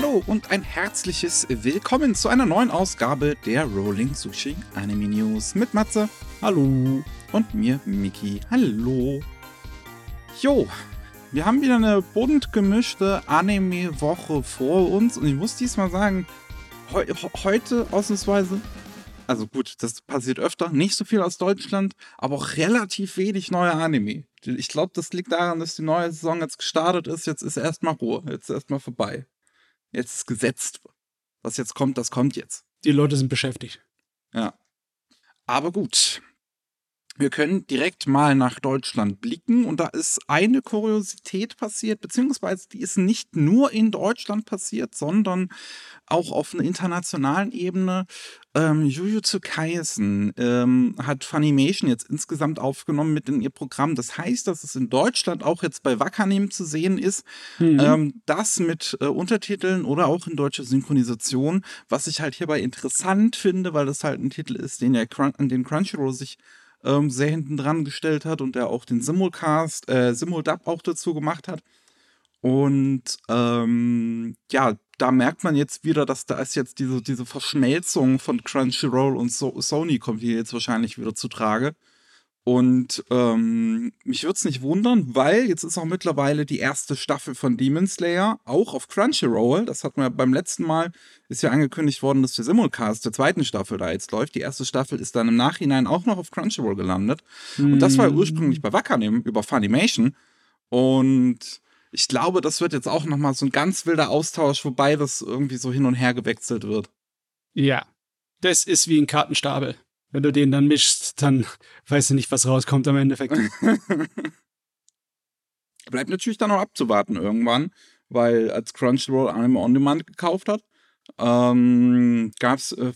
Hallo und ein herzliches Willkommen zu einer neuen Ausgabe der Rolling Sushi Anime News mit Matze. Hallo. Und mir, Miki. Hallo. Jo, wir haben wieder eine bunt gemischte Anime-Woche vor uns und ich muss diesmal sagen, heu heute ausnahmsweise, also gut, das passiert öfter, nicht so viel aus Deutschland, aber auch relativ wenig neue Anime. Ich glaube, das liegt daran, dass die neue Saison jetzt gestartet ist. Jetzt ist erstmal Ruhe, jetzt ist erstmal vorbei. Jetzt ist gesetzt. Was jetzt kommt, das kommt jetzt. Die Leute sind beschäftigt. Ja. Aber gut. Wir können direkt mal nach Deutschland blicken und da ist eine Kuriosität passiert, beziehungsweise die ist nicht nur in Deutschland passiert, sondern auch auf einer internationalen Ebene. Ähm, Jujutsu Kaisen ähm, hat Funimation jetzt insgesamt aufgenommen mit in ihr Programm. Das heißt, dass es in Deutschland auch jetzt bei Wakanim zu sehen ist. Mhm. Ähm, das mit äh, Untertiteln oder auch in deutscher Synchronisation, was ich halt hierbei interessant finde, weil das halt ein Titel ist, den ja Crun an den Crunchyroll sich ähm, sehr hinten dran gestellt hat und der auch den Simulcast, äh, Simuldub auch dazu gemacht hat. Und ähm, ja, da merkt man jetzt wieder, dass da ist jetzt diese, diese Verschmelzung von Crunchyroll und so Sony kommt hier jetzt wahrscheinlich wieder zu Trage. Und ähm, mich würde es nicht wundern, weil jetzt ist auch mittlerweile die erste Staffel von Demon Slayer auch auf Crunchyroll. Das hat man ja beim letzten Mal, ist ja angekündigt worden, dass der Simulcast der zweiten Staffel da jetzt läuft. Die erste Staffel ist dann im Nachhinein auch noch auf Crunchyroll gelandet. Mhm. Und das war ursprünglich bei Wakanim über Funimation. Und ich glaube, das wird jetzt auch nochmal so ein ganz wilder Austausch, wobei das irgendwie so hin und her gewechselt wird. Ja, das ist wie ein Kartenstapel wenn du den dann mischst, dann weißt du nicht, was rauskommt am Endeffekt. Bleibt natürlich dann noch abzuwarten irgendwann, weil als Crunchyroll Anime On Demand gekauft hat, ähm, gab's, äh,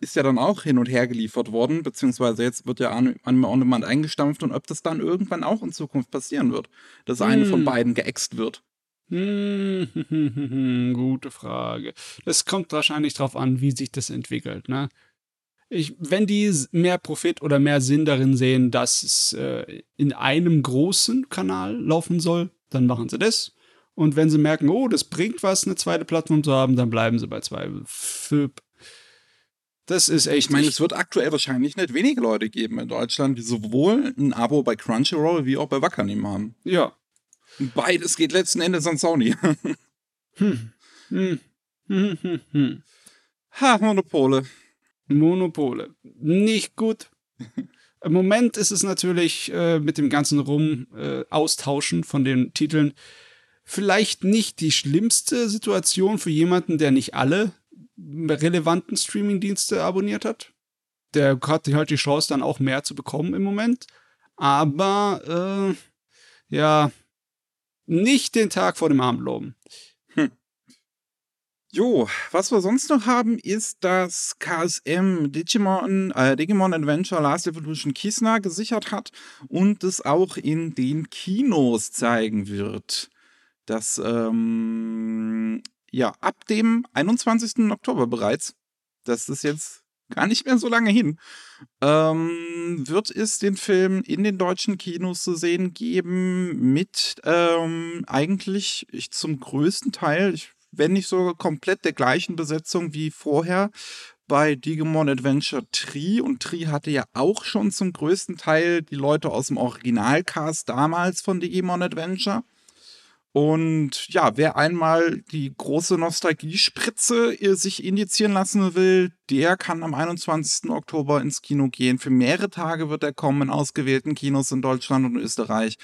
ist ja dann auch hin und her geliefert worden, beziehungsweise jetzt wird ja Anime On Demand eingestampft und ob das dann irgendwann auch in Zukunft passieren wird, dass hm. eine von hm. beiden geäxt wird. Hm, gute Frage. Das kommt wahrscheinlich drauf an, wie sich das entwickelt, ne? Ich, wenn die mehr Profit oder mehr Sinn darin sehen, dass es äh, in einem großen Kanal laufen soll, dann machen sie das. Und wenn sie merken, oh, das bringt was, eine zweite Plattform zu haben, dann bleiben sie bei zwei. Das ist echt. Ich meine, es wird aktuell wahrscheinlich nicht wenige Leute geben in Deutschland, die sowohl ein Abo bei Crunchyroll wie auch bei Wakanim haben. Ja. Beides geht letzten Endes an Sony. hm. Hm. Hm, hm, hm. Ha, Monopole. Monopole. Nicht gut. Im Moment ist es natürlich äh, mit dem ganzen Rum äh, Austauschen von den Titeln vielleicht nicht die schlimmste Situation für jemanden, der nicht alle relevanten Streamingdienste abonniert hat. Der hat halt die Chance, dann auch mehr zu bekommen im Moment. Aber äh, ja, nicht den Tag vor dem Abend loben. Jo, was wir sonst noch haben, ist, dass KSM Digimon, äh, Digimon Adventure Last Evolution Kisna gesichert hat und es auch in den Kinos zeigen wird. Das, ähm, ja, ab dem 21. Oktober bereits. Das ist jetzt gar nicht mehr so lange hin. Ähm, wird es den Film in den deutschen Kinos zu sehen geben mit ähm, eigentlich ich, zum größten Teil, ich wenn nicht sogar komplett der gleichen Besetzung wie vorher bei Digimon Adventure Tree. Und Tree hatte ja auch schon zum größten Teil die Leute aus dem Originalcast damals von Digimon Adventure. Und ja, wer einmal die große Nostalgiespritze sich indizieren lassen will, der kann am 21. Oktober ins Kino gehen. Für mehrere Tage wird er kommen in ausgewählten Kinos in Deutschland und Österreich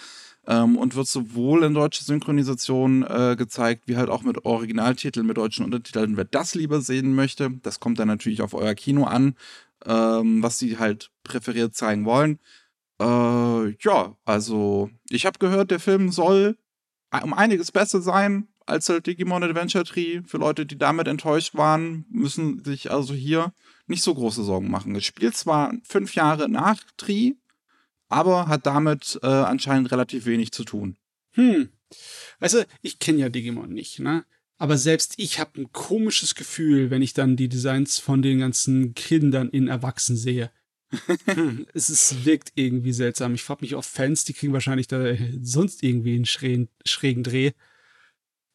ähm, und wird sowohl in deutscher Synchronisation äh, gezeigt, wie halt auch mit Originaltiteln, mit deutschen Untertiteln. Wer das lieber sehen möchte, das kommt dann natürlich auf euer Kino an, ähm, was sie halt präferiert zeigen wollen. Äh, ja, also ich habe gehört, der Film soll um einiges besser sein als halt Digimon Adventure Tree. Für Leute, die damit enttäuscht waren, müssen sich also hier nicht so große Sorgen machen. Es spielt zwar fünf Jahre nach Tree, aber hat damit äh, anscheinend relativ wenig zu tun. Hm. Du, ich kenne ja Digimon nicht, ne? Aber selbst ich habe ein komisches Gefühl, wenn ich dann die Designs von den ganzen Kindern in Erwachsen sehe. es ist, wirkt irgendwie seltsam. Ich frage mich auf Fans, die kriegen wahrscheinlich da sonst irgendwie einen schrägen, schrägen Dreh.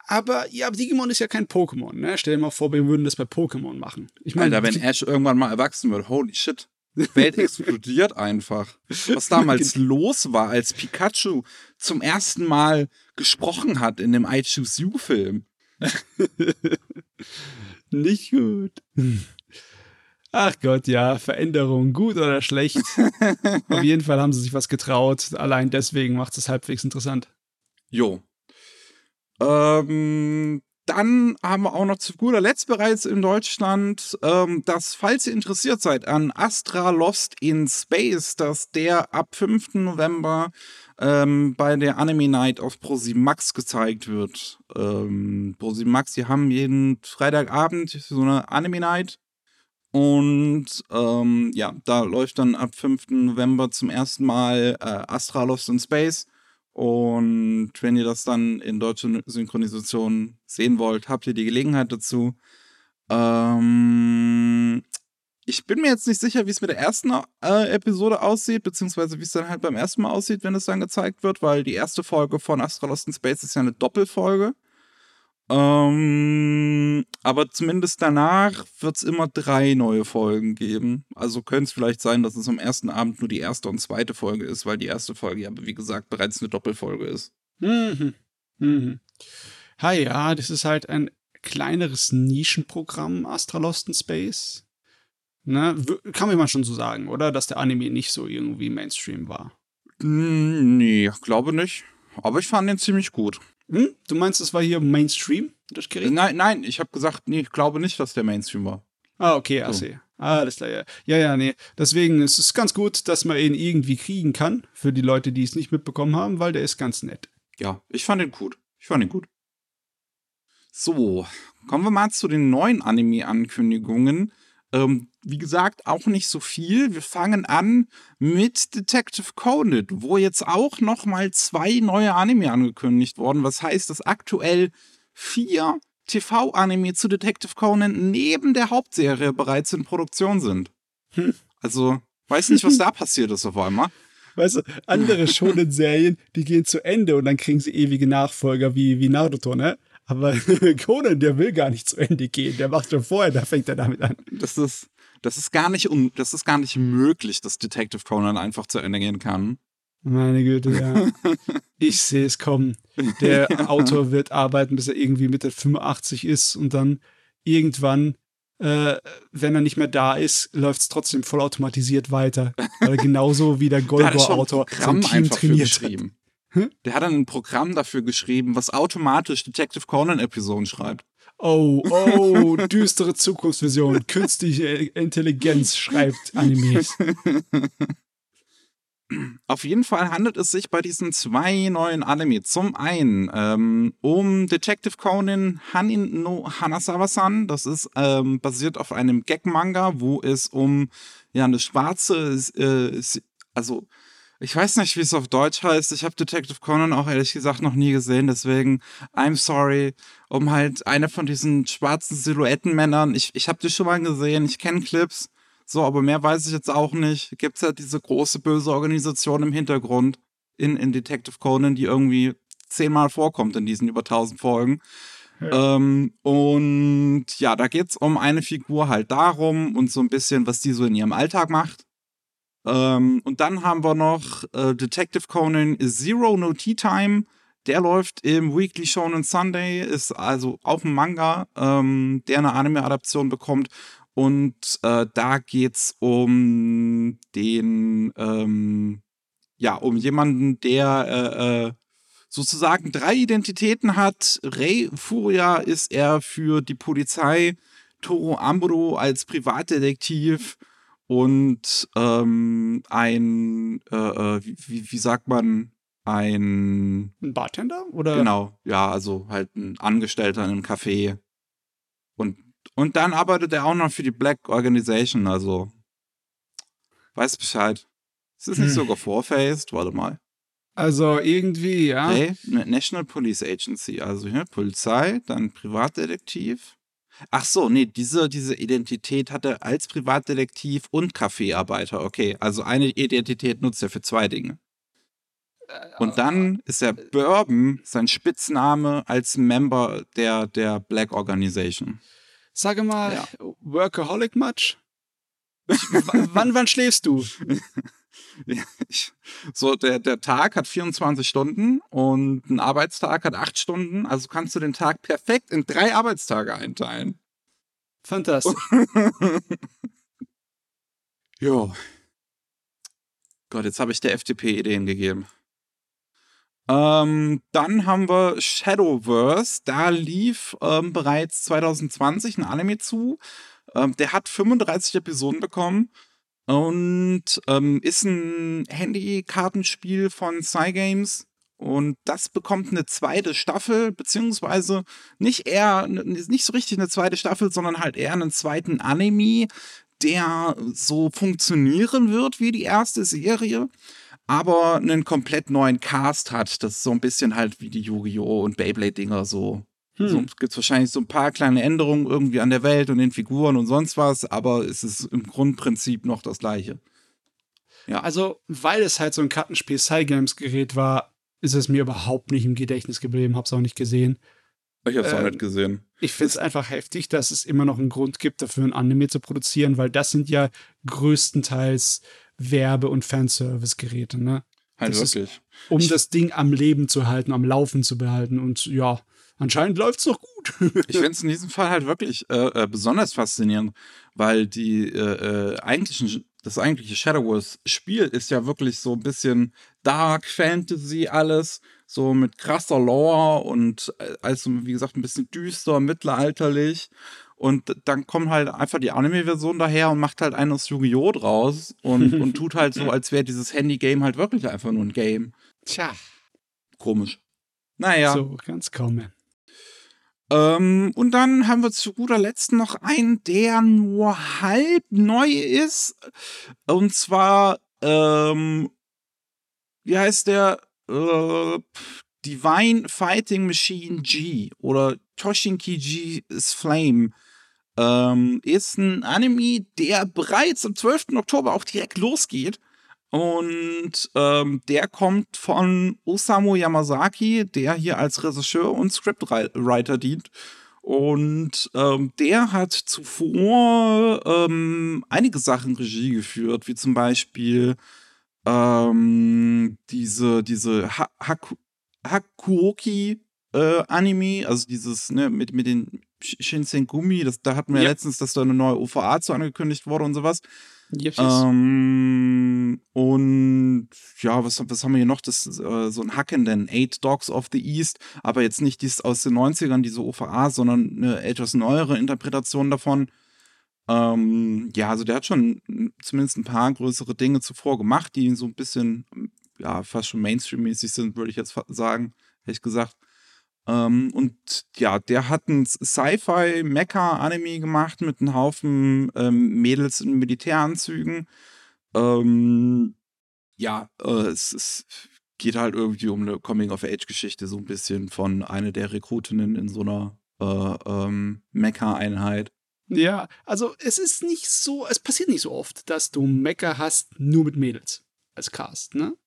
Aber ja, Digimon ist ja kein Pokémon, ne? Stell dir mal vor, wir würden das bei Pokémon machen. Ich meine, wenn Ash irgendwann mal erwachsen wird, holy shit. Die Welt explodiert einfach. Was damals los war, als Pikachu zum ersten Mal gesprochen hat in dem I Choose You Film. Nicht gut. Ach Gott, ja, Veränderung, gut oder schlecht. Auf jeden Fall haben sie sich was getraut. Allein deswegen macht es halbwegs interessant. Jo. Ähm, dann haben wir auch noch zu guter Letzt bereits in Deutschland, ähm, dass, falls ihr interessiert seid an Astra Lost in Space, dass der ab 5. November ähm, bei der Anime Night auf Max gezeigt wird. Ähm, Max, die haben jeden Freitagabend so eine Anime Night. Und ähm, ja, da läuft dann ab 5. November zum ersten Mal äh, Astra Lost in Space. Und wenn ihr das dann in deutscher Synchronisation sehen wollt, habt ihr die Gelegenheit dazu. Ähm, ich bin mir jetzt nicht sicher, wie es mit der ersten äh, Episode aussieht, beziehungsweise wie es dann halt beim ersten Mal aussieht, wenn es dann gezeigt wird, weil die erste Folge von Astra Lost in Space ist ja eine Doppelfolge. Ähm, aber zumindest danach wird es immer drei neue Folgen geben. Also könnte es vielleicht sein, dass es am ersten Abend nur die erste und zweite Folge ist, weil die erste Folge ja, wie gesagt, bereits eine Doppelfolge ist. Mhm. Mhm. Ha ja, das ist halt ein kleineres Nischenprogramm, Astra Lost in Space. Ne? Kann man mal schon so sagen, oder? Dass der Anime nicht so irgendwie Mainstream war. Nee, glaube nicht. Aber ich fand den ziemlich gut. Hm? Du meinst, es war hier Mainstream, das Gerät? Nein, nein, ich habe gesagt, nee, ich glaube nicht, dass der Mainstream war. Ah, okay, so. also. Ah, alles klar, ja. Ja, ja, nee. Deswegen ist es ganz gut, dass man ihn irgendwie kriegen kann, für die Leute, die es nicht mitbekommen haben, weil der ist ganz nett. Ja, ich fand ihn gut. Ich fand ihn gut. So, kommen wir mal zu den neuen Anime-Ankündigungen. Ähm, wie gesagt, auch nicht so viel. Wir fangen an mit Detective Conan, wo jetzt auch noch mal zwei neue Anime angekündigt wurden. Was heißt, dass aktuell vier TV-Anime zu Detective Conan neben der Hauptserie bereits in Produktion sind. Hm. Also, weiß nicht, was da passiert ist auf einmal. Weißt du, andere Shonen-Serien, die gehen zu Ende und dann kriegen sie ewige Nachfolger wie, wie Naruto, ne? Aber Conan, der will gar nicht zu Ende gehen. Der macht schon vorher, da fängt er damit an. Das ist, das ist gar nicht, un, das ist gar nicht möglich, dass Detective Conan einfach zu Ende gehen kann. Meine Güte, ja. ich sehe es kommen. Der Autor wird arbeiten, bis er irgendwie Mitte 85 ist und dann irgendwann, äh, wenn er nicht mehr da ist, läuft es trotzdem vollautomatisiert weiter. Weil genauso wie der Golgo-Autor sein Team trainiert hat. Der hat dann ein Programm dafür geschrieben, was automatisch Detective Conan-Episoden schreibt. Oh, oh, düstere Zukunftsvision. Künstliche Intelligenz schreibt Animes. Auf jeden Fall handelt es sich bei diesen zwei neuen Anime zum einen ähm, um Detective Conan Hanin no Hanasawa-san. Das ist ähm, basiert auf einem Gag-Manga, wo es um ja eine schwarze, äh, also ich weiß nicht, wie es auf Deutsch heißt. Ich habe Detective Conan auch ehrlich gesagt noch nie gesehen, deswegen I'm sorry. Um halt eine von diesen schwarzen Silhouettenmännern. Ich, ich habe die schon mal gesehen, ich kenne Clips. So, aber mehr weiß ich jetzt auch nicht. Gibt es halt diese große böse Organisation im Hintergrund in, in Detective Conan, die irgendwie zehnmal vorkommt in diesen über tausend Folgen. Ja. Ähm, und ja, da geht es um eine Figur halt darum und so ein bisschen, was die so in ihrem Alltag macht. Ähm, und dann haben wir noch äh, Detective Conan Zero No Tea Time. Der läuft im Weekly Shonen Sunday, ist also auch ein Manga, ähm, der eine Anime-Adaption bekommt. Und äh, da es um den, ähm, ja, um jemanden, der äh, äh, sozusagen drei Identitäten hat. Rei Furia ist er für die Polizei, Toro Ambro als Privatdetektiv und ähm, ein, äh, äh wie, wie sagt man, ein. Ein Bartender? Oder? Genau, ja, also halt ein Angestellter in einem Café. Und, und dann arbeitet er auch noch für die Black Organization, also. Weiß Bescheid. Es ist nicht hm. sogar vorfaced, warte mal. Also irgendwie, ja. Hey, National Police Agency, also hier Polizei, dann Privatdetektiv. Ach so, nee, diese, diese Identität hat er als Privatdetektiv und Kaffeearbeiter. Okay, also eine Identität nutzt er für zwei Dinge. Und dann ist der Bourbon sein Spitzname als Member der, der Black Organization. Sage mal, ja. Workaholic much? wann, wann schläfst du? so, der, der Tag hat 24 Stunden und ein Arbeitstag hat 8 Stunden. Also kannst du den Tag perfekt in drei Arbeitstage einteilen. Fantastisch. jo. Gott, jetzt habe ich der FDP Ideen gegeben. Ähm, dann haben wir Shadowverse. Da lief ähm, bereits 2020 ein Anime zu. Ähm, der hat 35 Episoden bekommen und ähm, ist ein Handy-Kartenspiel von Cygames. Und das bekommt eine zweite Staffel, beziehungsweise nicht eher, nicht so richtig eine zweite Staffel, sondern halt eher einen zweiten Anime, der so funktionieren wird wie die erste Serie, aber einen komplett neuen Cast hat. Das ist so ein bisschen halt wie die Yu-Gi-Oh! und Beyblade-Dinger so hm. So gibt es wahrscheinlich so ein paar kleine Änderungen irgendwie an der Welt und den Figuren und sonst was, aber es ist im Grundprinzip noch das gleiche. Ja. Also, weil es halt so ein Kartenspiel Cygames-Gerät war, ist es mir überhaupt nicht im Gedächtnis geblieben, hab's auch nicht gesehen. Ich hab's ähm, auch nicht gesehen. Ich finde es einfach heftig, dass es immer noch einen Grund gibt, dafür ein Anime zu produzieren, weil das sind ja größtenteils Werbe- und Fanservice-Geräte, ne? Halt das wirklich. Ist, um ich das Ding am Leben zu halten, am Laufen zu behalten. Und ja, anscheinend läuft es doch gut. ich finde es in diesem Fall halt wirklich äh, äh, besonders faszinierend, weil die äh, äh eigentlichen, das eigentliche Shadowverse-Spiel ist ja wirklich so ein bisschen Dark Fantasy alles, so mit krasser Lore und äh, also wie gesagt ein bisschen düster, mittelalterlich. Und dann kommt halt einfach die Anime-Version daher und macht halt einen aus Yu-Gi-Oh! draus und, und tut halt so, als wäre dieses Handy-Game halt wirklich einfach nur ein Game. Tja. Komisch. Naja. So, ganz kaum. Ähm, und dann haben wir zu guter Letzt noch einen, der nur halb neu ist. Und zwar, ähm, wie heißt der? Äh, Divine Fighting Machine G oder Toshinki G's Flame. Ähm, ist ein Anime, der bereits am 12. Oktober auch direkt losgeht. Und ähm, der kommt von Osamu Yamazaki, der hier als Regisseur und Scriptwriter dient. Und ähm, der hat zuvor ähm, einige Sachen Regie geführt, wie zum Beispiel ähm, diese, diese ha Haku Hakuoki äh, also dieses ne, mit, mit den Shinsengumi, das, da hatten wir ja. letztens, dass da eine neue OVA zu angekündigt wurde und sowas. Ähm, und ja, was, was haben wir hier noch? Das äh, so ein Hackenden, Eight Dogs of the East, aber jetzt nicht dies aus den 90ern, diese OVA, sondern eine etwas neuere Interpretation davon. Ähm, ja, also der hat schon zumindest ein paar größere Dinge zuvor gemacht, die so ein bisschen, ja, fast schon Mainstream-mäßig sind, würde ich jetzt sagen, ehrlich gesagt. Ähm, und ja, der hat ein Sci-Fi-Mecha-Anime gemacht mit einem Haufen ähm, Mädels in Militäranzügen. Ähm, ja, äh, es, es, geht halt irgendwie um eine Coming-of-Age-Geschichte, so ein bisschen von einer der Rekrutinnen in so einer äh, ähm, Mecha-Einheit. Ja, also es ist nicht so, es passiert nicht so oft, dass du Mecha hast nur mit Mädels als Cast, ne?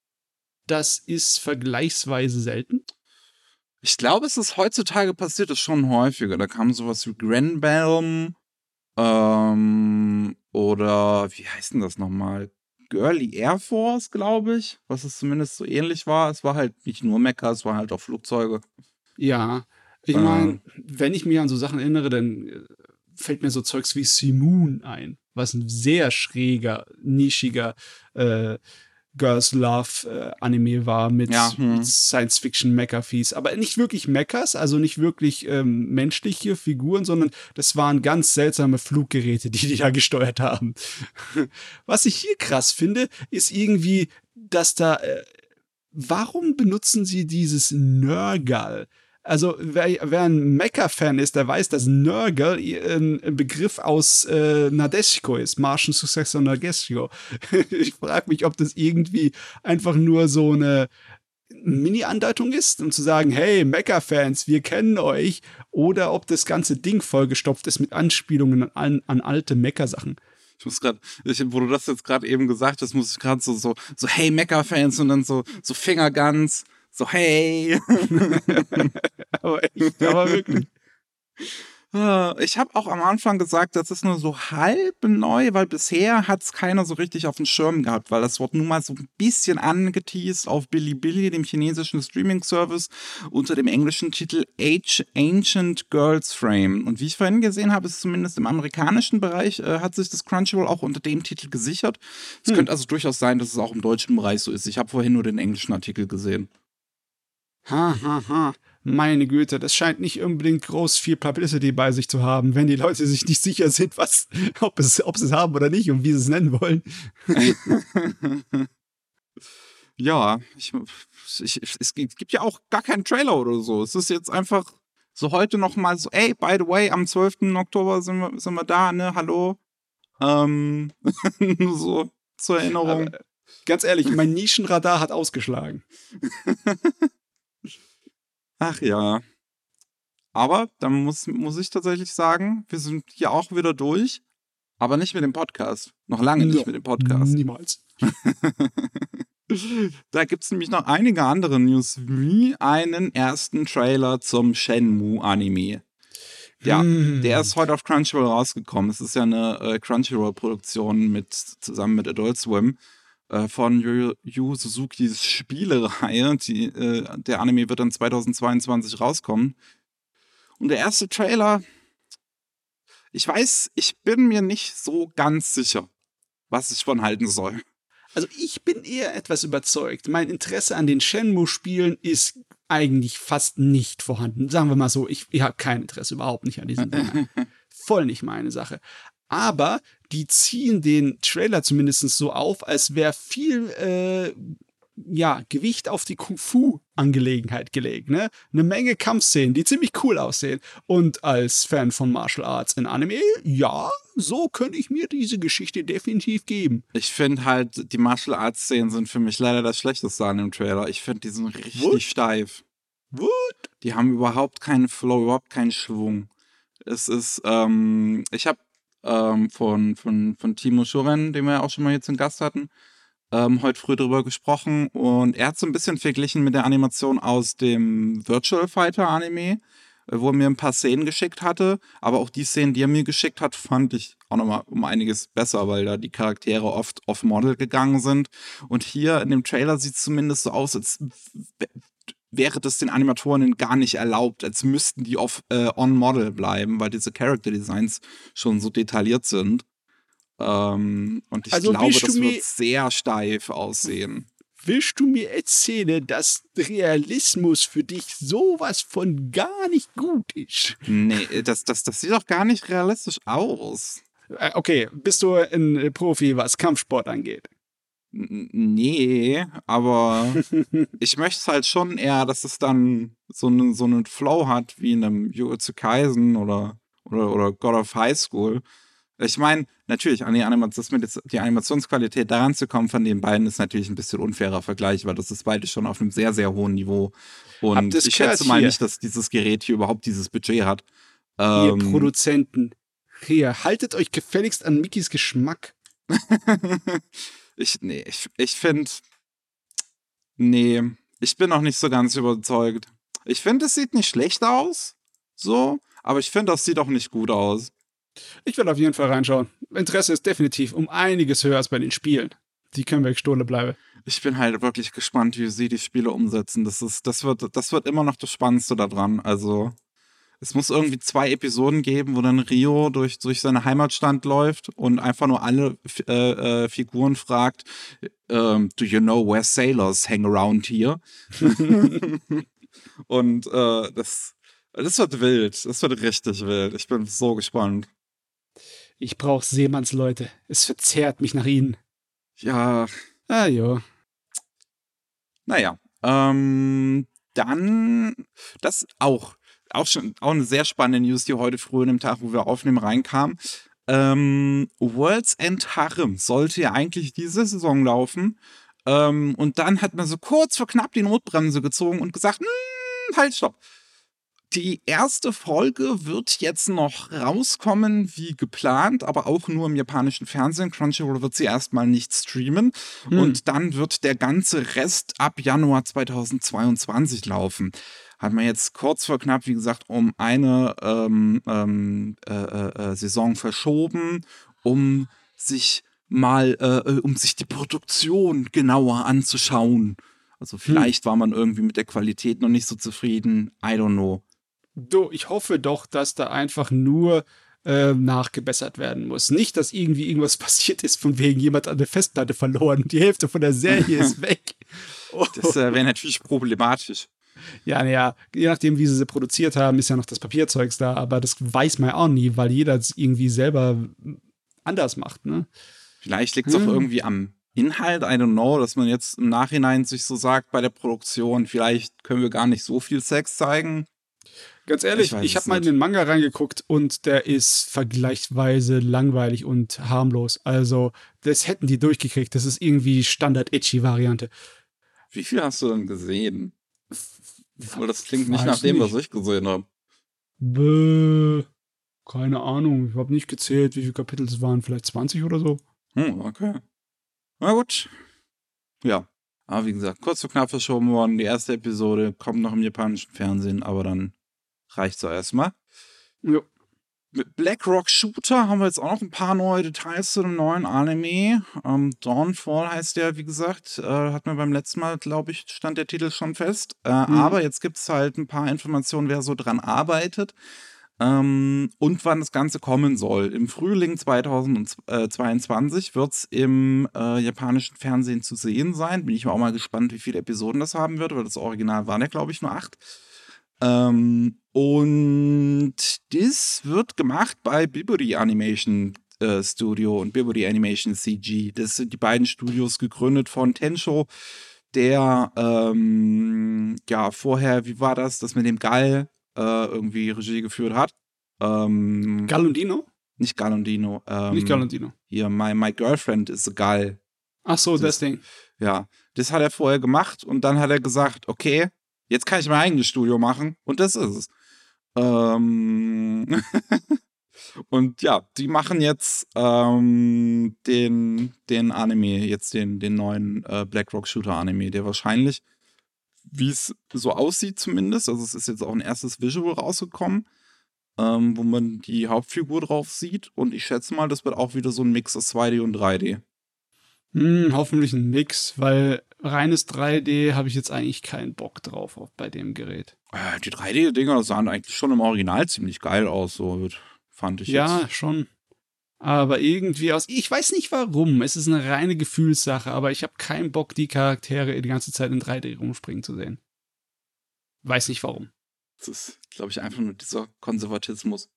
Das ist vergleichsweise selten. Ich glaube, es ist heutzutage passiert es schon häufiger. Da kam sowas wie Granbelm ähm, oder wie heißt denn das nochmal? Girly Air Force, glaube ich, was es zumindest so ähnlich war. Es war halt nicht nur Mecha, es waren halt auch Flugzeuge. Ja, ich meine, ähm, wenn ich mich an so Sachen erinnere, dann äh, fällt mir so Zeugs wie Simoon ein, was ein sehr schräger, nischiger äh, Girls Love äh, Anime war mit, ja, hm. Science-Fiction Mecha-Fees. Aber nicht wirklich Mechas, also nicht wirklich ähm, menschliche Figuren, sondern das waren ganz seltsame Fluggeräte, die die da gesteuert haben. Was ich hier krass finde, ist irgendwie, dass da. Äh, warum benutzen sie dieses Nörgal? Also, wer, wer ein Mecha-Fan ist, der weiß, dass ein, ein Begriff aus äh, Nadeshiko ist, Martian Successor Nadeshiko. ich frage mich, ob das irgendwie einfach nur so eine Mini-Andeutung ist, um zu sagen, hey, Mecha-Fans, wir kennen euch, oder ob das ganze Ding vollgestopft ist mit Anspielungen an, an alte Mecha-Sachen. Ich muss gerade, wo du das jetzt gerade eben gesagt hast, muss ich gerade so, so, so, hey, Mecha-Fans und dann so, so Fingerguns, so, hey. aber echt, aber wirklich. Äh, ich habe auch am Anfang gesagt, das ist nur so halb neu, weil bisher hat es keiner so richtig auf dem Schirm gehabt, weil das wird nun mal so ein bisschen angeteased auf Bilibili, dem chinesischen Streaming-Service, unter dem englischen Titel Age Ancient Girls Frame. Und wie ich vorhin gesehen habe, ist zumindest im amerikanischen Bereich, äh, hat sich das Crunchyroll auch unter dem Titel gesichert. Es hm. könnte also durchaus sein, dass es auch im deutschen Bereich so ist. Ich habe vorhin nur den englischen Artikel gesehen. Ha, ha, ha meine Güte, das scheint nicht unbedingt groß viel Publicity bei sich zu haben, wenn die Leute sich nicht sicher sind, was, ob, es, ob sie es haben oder nicht und wie sie es nennen wollen. ja, ich, ich, es gibt ja auch gar keinen Trailer oder so. Es ist jetzt einfach so heute noch mal so, ey, by the way, am 12. Oktober sind wir, sind wir da, ne, hallo. Ähm, nur so zur Erinnerung. Aber, ganz ehrlich, mein Nischenradar hat ausgeschlagen. Ach ja. Aber dann muss, muss ich tatsächlich sagen, wir sind hier auch wieder durch, aber nicht mit dem Podcast. Noch lange nicht ja, mit dem Podcast. Niemals. da gibt es nämlich noch einige andere News, wie einen ersten Trailer zum Shenmue-Anime. Ja, hm. der ist heute auf Crunchyroll rausgekommen. Es ist ja eine äh, Crunchyroll-Produktion mit zusammen mit Adult Swim. Äh, von Yu, Yu Suzukis Spielereihe. Die, äh, der Anime wird dann 2022 rauskommen. Und der erste Trailer, ich weiß, ich bin mir nicht so ganz sicher, was ich von halten soll. Also ich bin eher etwas überzeugt. Mein Interesse an den Shenmue-Spielen ist eigentlich fast nicht vorhanden. Sagen wir mal so, ich, ich habe kein Interesse überhaupt nicht an diesen Dingen. Voll nicht meine Sache aber die ziehen den Trailer zumindest so auf, als wäre viel äh, ja, Gewicht auf die Kung-Fu-Angelegenheit gelegt. Ne? Eine Menge Kampfszenen, die ziemlich cool aussehen. Und als Fan von Martial Arts in Anime, ja, so könnte ich mir diese Geschichte definitiv geben. Ich finde halt, die Martial Arts-Szenen sind für mich leider das Schlechteste an dem Trailer. Ich finde, die sind richtig What? steif. What? Die haben überhaupt keinen Flow, überhaupt keinen Schwung. Es ist, ähm, ich habe ähm, von, von, von Timo Schuren, den wir ja auch schon mal jetzt in Gast hatten, ähm, heute früh darüber gesprochen. Und er hat so ein bisschen verglichen mit der Animation aus dem Virtual Fighter Anime, äh, wo er mir ein paar Szenen geschickt hatte. Aber auch die Szenen, die er mir geschickt hat, fand ich auch nochmal um einiges besser, weil da die Charaktere oft off-Model gegangen sind. Und hier in dem Trailer sieht es zumindest so aus, als wäre das den Animatoren gar nicht erlaubt, als müssten die auf äh, on-Model bleiben, weil diese Character Designs schon so detailliert sind. Ähm, und ich also glaube, das wird sehr steif aussehen. Willst du mir erzählen, dass Realismus für dich sowas von gar nicht gut ist? Nee, das, das, das sieht doch gar nicht realistisch aus. Äh, okay, bist du ein Profi, was Kampfsport angeht? Nee, aber ich möchte es halt schon eher, dass es dann so einen so einen Flow hat wie in einem Jujutsu Kaisen oder, oder, oder God of High School. Ich meine, natürlich, an die, Animation, die Animationsqualität daran zu kommen von den beiden ist natürlich ein bisschen unfairer Vergleich, weil das ist beide schon auf einem sehr, sehr hohen Niveau. Und ich schätze mal hier. nicht, dass dieses Gerät hier überhaupt dieses Budget hat. Ihr ähm, Produzenten, hier, haltet euch gefälligst an Mickeys Geschmack. Ich, nee, ich, ich finde, nee, ich bin noch nicht so ganz überzeugt. Ich finde, es sieht nicht schlecht aus, so, aber ich finde, das sieht auch nicht gut aus. Ich werde auf jeden Fall reinschauen. Interesse ist definitiv um einiges höher als bei den Spielen. Die können wir gestohlen bleiben. Ich bin halt wirklich gespannt, wie sie die Spiele umsetzen. Das ist, das wird, das wird immer noch das Spannendste daran. Also, es muss irgendwie zwei Episoden geben, wo dann Rio durch, durch seine Heimatstadt läuft und einfach nur alle äh, äh, Figuren fragt, ähm, do you know where sailors hang around here? und äh, das, das wird wild. Das wird richtig wild. Ich bin so gespannt. Ich brauche Seemannsleute. Es verzehrt mich nach ihnen. Ja. Ah, ja. Naja. Ähm, dann das auch auch schon auch eine sehr spannende News, die heute früh in dem Tag, wo wir aufnehmen, reinkam. Ähm, Worlds End Harem sollte ja eigentlich diese Saison laufen. Ähm, und dann hat man so kurz vor knapp die Notbremse gezogen und gesagt, hm, halt, stopp. Die erste Folge wird jetzt noch rauskommen, wie geplant, aber auch nur im japanischen Fernsehen. Crunchyroll wird sie erstmal nicht streamen. Hm. Und dann wird der ganze Rest ab Januar 2022 laufen. Hat man jetzt kurz vor knapp, wie gesagt, um eine ähm, ähm, äh, äh, äh Saison verschoben, um sich mal, äh, äh, um sich die Produktion genauer anzuschauen. Also hm. vielleicht hm. war man irgendwie mit der Qualität noch nicht so zufrieden. I don't know. Du, ich hoffe doch, dass da einfach nur äh, nachgebessert werden muss. Nicht, dass irgendwie irgendwas passiert ist, von wegen jemand an der Festplatte verloren. Die Hälfte von der Serie ist weg. Oh. Das äh, wäre natürlich problematisch. Ja, naja, je nachdem, wie sie sie produziert haben, ist ja noch das Papierzeugs da, aber das weiß man ja auch nie, weil jeder es irgendwie selber anders macht, ne? Vielleicht liegt es hm. auch irgendwie am Inhalt, I don't know, dass man jetzt im Nachhinein sich so sagt bei der Produktion, vielleicht können wir gar nicht so viel Sex zeigen. Ganz ehrlich, ich, ich habe mal in den Manga reingeguckt und der ist vergleichsweise langweilig und harmlos. Also, das hätten die durchgekriegt. Das ist irgendwie Standard-Itchy-Variante. Wie viel hast du denn gesehen? Weil das klingt nicht nach dem, nicht. was ich gesehen habe. Bäh, keine Ahnung. Ich habe nicht gezählt, wie viele Kapitel es waren. Vielleicht 20 oder so. Hm, okay. Na gut. Ja. Aber wie gesagt, kurz und knapp verschoben worden. Die erste Episode kommt noch im japanischen Fernsehen, aber dann reicht so erstmal. Ja. Mit Black Rock Shooter haben wir jetzt auch noch ein paar neue Details zu dem neuen Anime. Ähm, Dawnfall heißt der, wie gesagt. Äh, hat mir beim letzten Mal, glaube ich, stand der Titel schon fest. Äh, mhm. Aber jetzt gibt es halt ein paar Informationen, wer so dran arbeitet. Ähm, und wann das Ganze kommen soll. Im Frühling 2022 wird es im äh, japanischen Fernsehen zu sehen sein. Bin ich auch mal gespannt, wie viele Episoden das haben wird, weil das Original waren ja, glaube ich, nur acht. Ähm, und das wird gemacht bei Biburi Animation äh, Studio und Biburi Animation CG. Das sind die beiden Studios gegründet von Tensho, der ähm, ja vorher, wie war das, das mit dem Gall äh, irgendwie Regie geführt hat. Ähm, Gallundino? Nicht Gallundino. Ähm, nicht Gallundino. Hier, my, my Girlfriend is a Gall. Ach so, das, das Ding. Ja, das hat er vorher gemacht und dann hat er gesagt, okay, Jetzt kann ich mein eigenes Studio machen und das ist es. Ähm und ja, die machen jetzt ähm, den, den Anime, jetzt den, den neuen äh, Blackrock Shooter Anime, der wahrscheinlich, wie es so aussieht zumindest, also es ist jetzt auch ein erstes Visual rausgekommen, ähm, wo man die Hauptfigur drauf sieht und ich schätze mal, das wird auch wieder so ein Mix aus 2D und 3D. Hm, hoffentlich ein Mix, weil reines 3D habe ich jetzt eigentlich keinen Bock drauf auf, bei dem Gerät. Äh, die 3D-Dinger sahen eigentlich schon im Original ziemlich geil aus, so fand ich. Ja, jetzt. schon. Aber irgendwie aus. Ich weiß nicht warum. Es ist eine reine Gefühlssache, aber ich habe keinen Bock, die Charaktere die ganze Zeit in 3D rumspringen zu sehen. Weiß nicht warum. Das ist, glaube ich, einfach nur dieser Konservatismus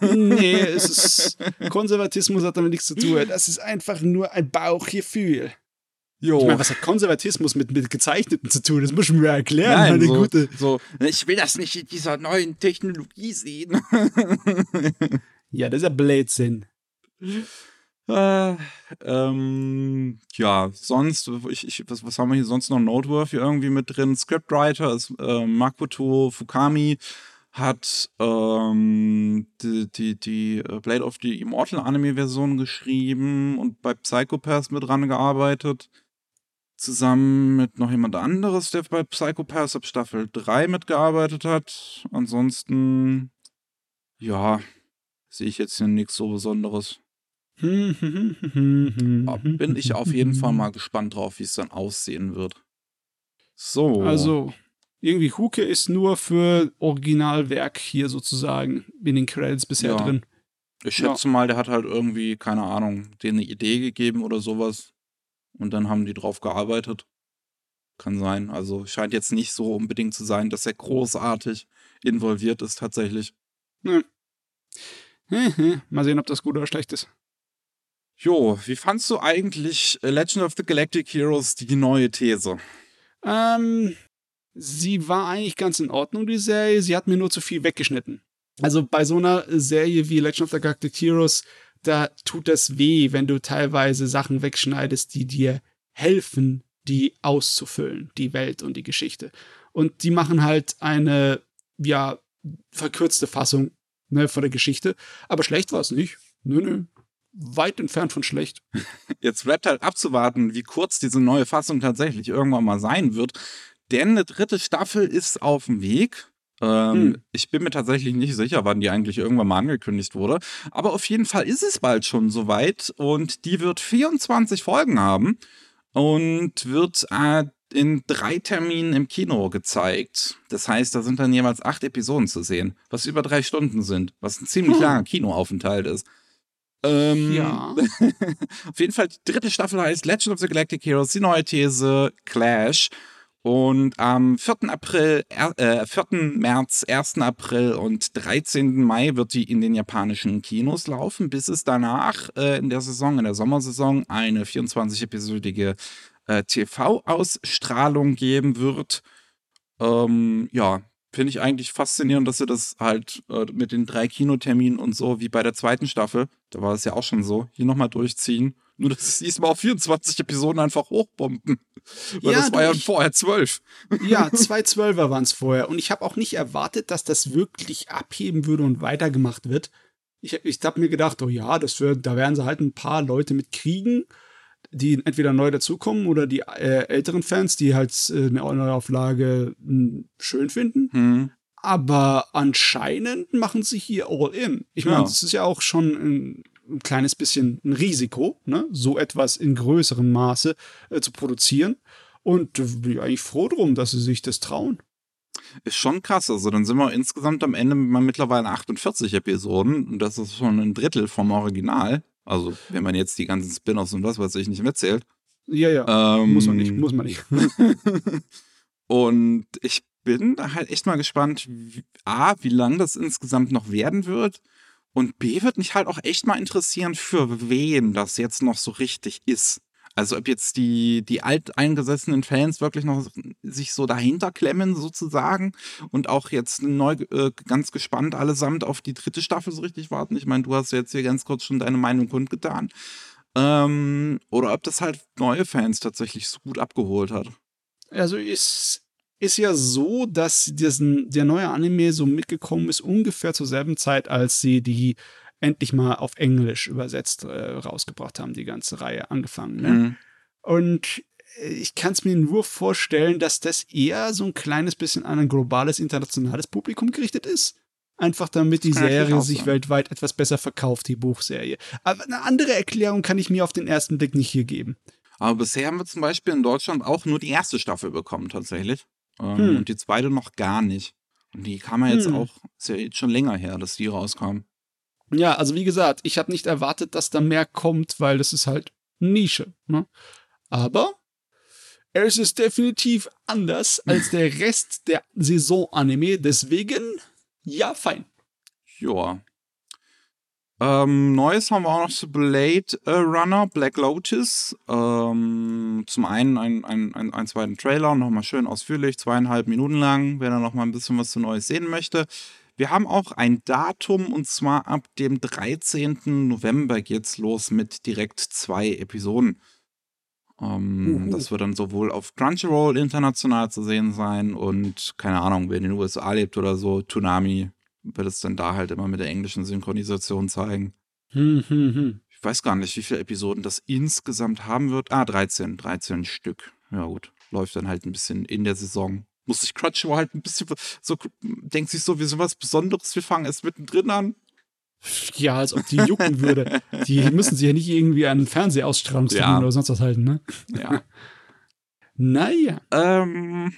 nee, es ist, Konservatismus hat damit nichts zu tun. Das ist einfach nur ein Bauchgefühl. Jo. Ich meine, was hat Konservatismus mit, mit Gezeichneten zu tun? Das muss ich mir erklären, Nein, meine so, Gute. So, ich will das nicht in dieser neuen Technologie sehen. ja, das ist ja Blödsinn. Äh, ähm, ja, sonst, ich, ich, was, was haben wir hier sonst noch noteworthy irgendwie mit drin? Scriptwriter ist äh, Makoto Fukami hat ähm, die, die, die äh, Blade of the Immortal Anime-Version geschrieben und bei Psychopaths mit dran gearbeitet. Zusammen mit noch jemand anderes, der bei Psychopaths ab Staffel 3 mitgearbeitet hat. Ansonsten, ja, sehe ich jetzt hier nichts so Besonderes. Bin ich auf jeden Fall mal gespannt drauf, wie es dann aussehen wird. So. Also, irgendwie Huke ist nur für Originalwerk hier sozusagen in den Credits bisher ja. drin. Ich schätze ja. mal, der hat halt irgendwie, keine Ahnung, denen eine Idee gegeben oder sowas. Und dann haben die drauf gearbeitet. Kann sein. Also scheint jetzt nicht so unbedingt zu sein, dass er großartig involviert ist tatsächlich. Hm. Mal sehen, ob das gut oder schlecht ist. Jo, wie fandst du eigentlich Legend of the Galactic Heroes die neue These? Ähm, sie war eigentlich ganz in Ordnung, die Serie. Sie hat mir nur zu viel weggeschnitten. Also bei so einer Serie wie Legend of the Galactic Heroes, da tut das weh, wenn du teilweise Sachen wegschneidest, die dir helfen, die auszufüllen, die Welt und die Geschichte. Und die machen halt eine, ja, verkürzte Fassung ne, von der Geschichte. Aber schlecht war es nicht. Nö, nö. Weit entfernt von schlecht. Jetzt bleibt halt abzuwarten, wie kurz diese neue Fassung tatsächlich irgendwann mal sein wird. Denn eine dritte Staffel ist auf dem Weg. Ähm, hm. Ich bin mir tatsächlich nicht sicher, wann die eigentlich irgendwann mal angekündigt wurde. Aber auf jeden Fall ist es bald schon soweit und die wird 24 Folgen haben und wird äh, in drei Terminen im Kino gezeigt. Das heißt, da sind dann jeweils acht Episoden zu sehen, was über drei Stunden sind, was ein ziemlich hm. langer Kinoaufenthalt ist. Ähm, ja. auf jeden Fall, die dritte Staffel heißt Legend of the Galactic Heroes, die neue These Clash. Und am 4. April, äh, 4. März, 1. April und 13. Mai wird die in den japanischen Kinos laufen, bis es danach äh, in der Saison, in der Sommersaison, eine 24-episodige äh, TV-Ausstrahlung geben wird. Ähm, ja, finde ich eigentlich faszinierend, dass sie das halt äh, mit den drei Kinoterminen und so, wie bei der zweiten Staffel, da war es ja auch schon so, hier nochmal durchziehen. Nur, dass sie diesmal auf 24 Episoden einfach hochbomben. Weil ja, das war ja ich, vorher zwölf. Ja, zwei Zwölfer waren es vorher. Und ich habe auch nicht erwartet, dass das wirklich abheben würde und weitergemacht wird. Ich, ich habe mir gedacht, oh ja, das wird, da werden sie halt ein paar Leute mit kriegen, die entweder neu dazukommen oder die äh, älteren Fans, die halt äh, eine Neuauflage äh, schön finden. Hm. Aber anscheinend machen sie hier all in. Ich meine, es ist ja auch schon ein ein kleines bisschen ein Risiko, ne? so etwas in größerem Maße äh, zu produzieren. Und bin ich eigentlich froh drum, dass sie sich das trauen. Ist schon krass. Also dann sind wir insgesamt am Ende mit mittlerweile 48 Episoden. Und das ist schon ein Drittel vom Original. Also wenn man jetzt die ganzen Spin-offs und was weiß ich nicht mitzählt. Ja, ja. Ähm, muss man nicht, muss man nicht. und ich bin da halt echt mal gespannt, wie, A, wie lang das insgesamt noch werden wird und B wird mich halt auch echt mal interessieren, für wen das jetzt noch so richtig ist. Also ob jetzt die, die alteingesessenen Fans wirklich noch sich so dahinter klemmen sozusagen und auch jetzt neu äh, ganz gespannt allesamt auf die dritte Staffel so richtig warten. Ich meine, du hast jetzt hier ganz kurz schon deine Meinung kundgetan. Ähm, oder ob das halt neue Fans tatsächlich so gut abgeholt hat. Also ist ist ja so, dass diesen, der neue Anime so mitgekommen ist, ungefähr zur selben Zeit, als sie die endlich mal auf Englisch übersetzt äh, rausgebracht haben, die ganze Reihe angefangen. Ne? Mhm. Und äh, ich kann es mir nur vorstellen, dass das eher so ein kleines bisschen an ein globales, internationales Publikum gerichtet ist. Einfach damit die Serie sich weltweit etwas besser verkauft, die Buchserie. Aber eine andere Erklärung kann ich mir auf den ersten Blick nicht hier geben. Aber bisher haben wir zum Beispiel in Deutschland auch nur die erste Staffel bekommen, tatsächlich. Ähm, hm. Und die zweite noch gar nicht. Und die kam ja jetzt hm. auch, ist ja jetzt schon länger her, dass die rauskam. Ja, also wie gesagt, ich habe nicht erwartet, dass da mehr kommt, weil das ist halt Nische. Ne? Aber es ist definitiv anders als der Rest der Saison-Anime, deswegen ja, fein. Ja, ähm, Neues haben wir auch noch zu Blade äh, Runner, Black Lotus. Ähm, zum einen ein, ein, ein, ein zweiten Trailer, nochmal schön ausführlich, zweieinhalb Minuten lang, wer da nochmal ein bisschen was zu Neues sehen möchte. Wir haben auch ein Datum und zwar ab dem 13. November geht's los mit direkt zwei Episoden. Ähm, uh Das wird dann sowohl auf Crunchyroll international zu sehen sein und keine Ahnung, wer in den USA lebt oder so, Tsunami wird es dann da halt immer mit der englischen Synchronisation zeigen. Hm, hm, hm. Ich weiß gar nicht, wie viele Episoden das insgesamt haben wird. Ah, 13, 13 Stück. Ja gut, läuft dann halt ein bisschen in der Saison. Muss sich Crunchyroll halt ein bisschen so, denkt sich so, wir sind was Besonderes, wir fangen erst mittendrin an. Ja, als ob die jucken würde. Die müssen sich ja nicht irgendwie an Fernsehausstrahlungstermin ja. oder sonst was halten, ne? Ja. naja. Ähm,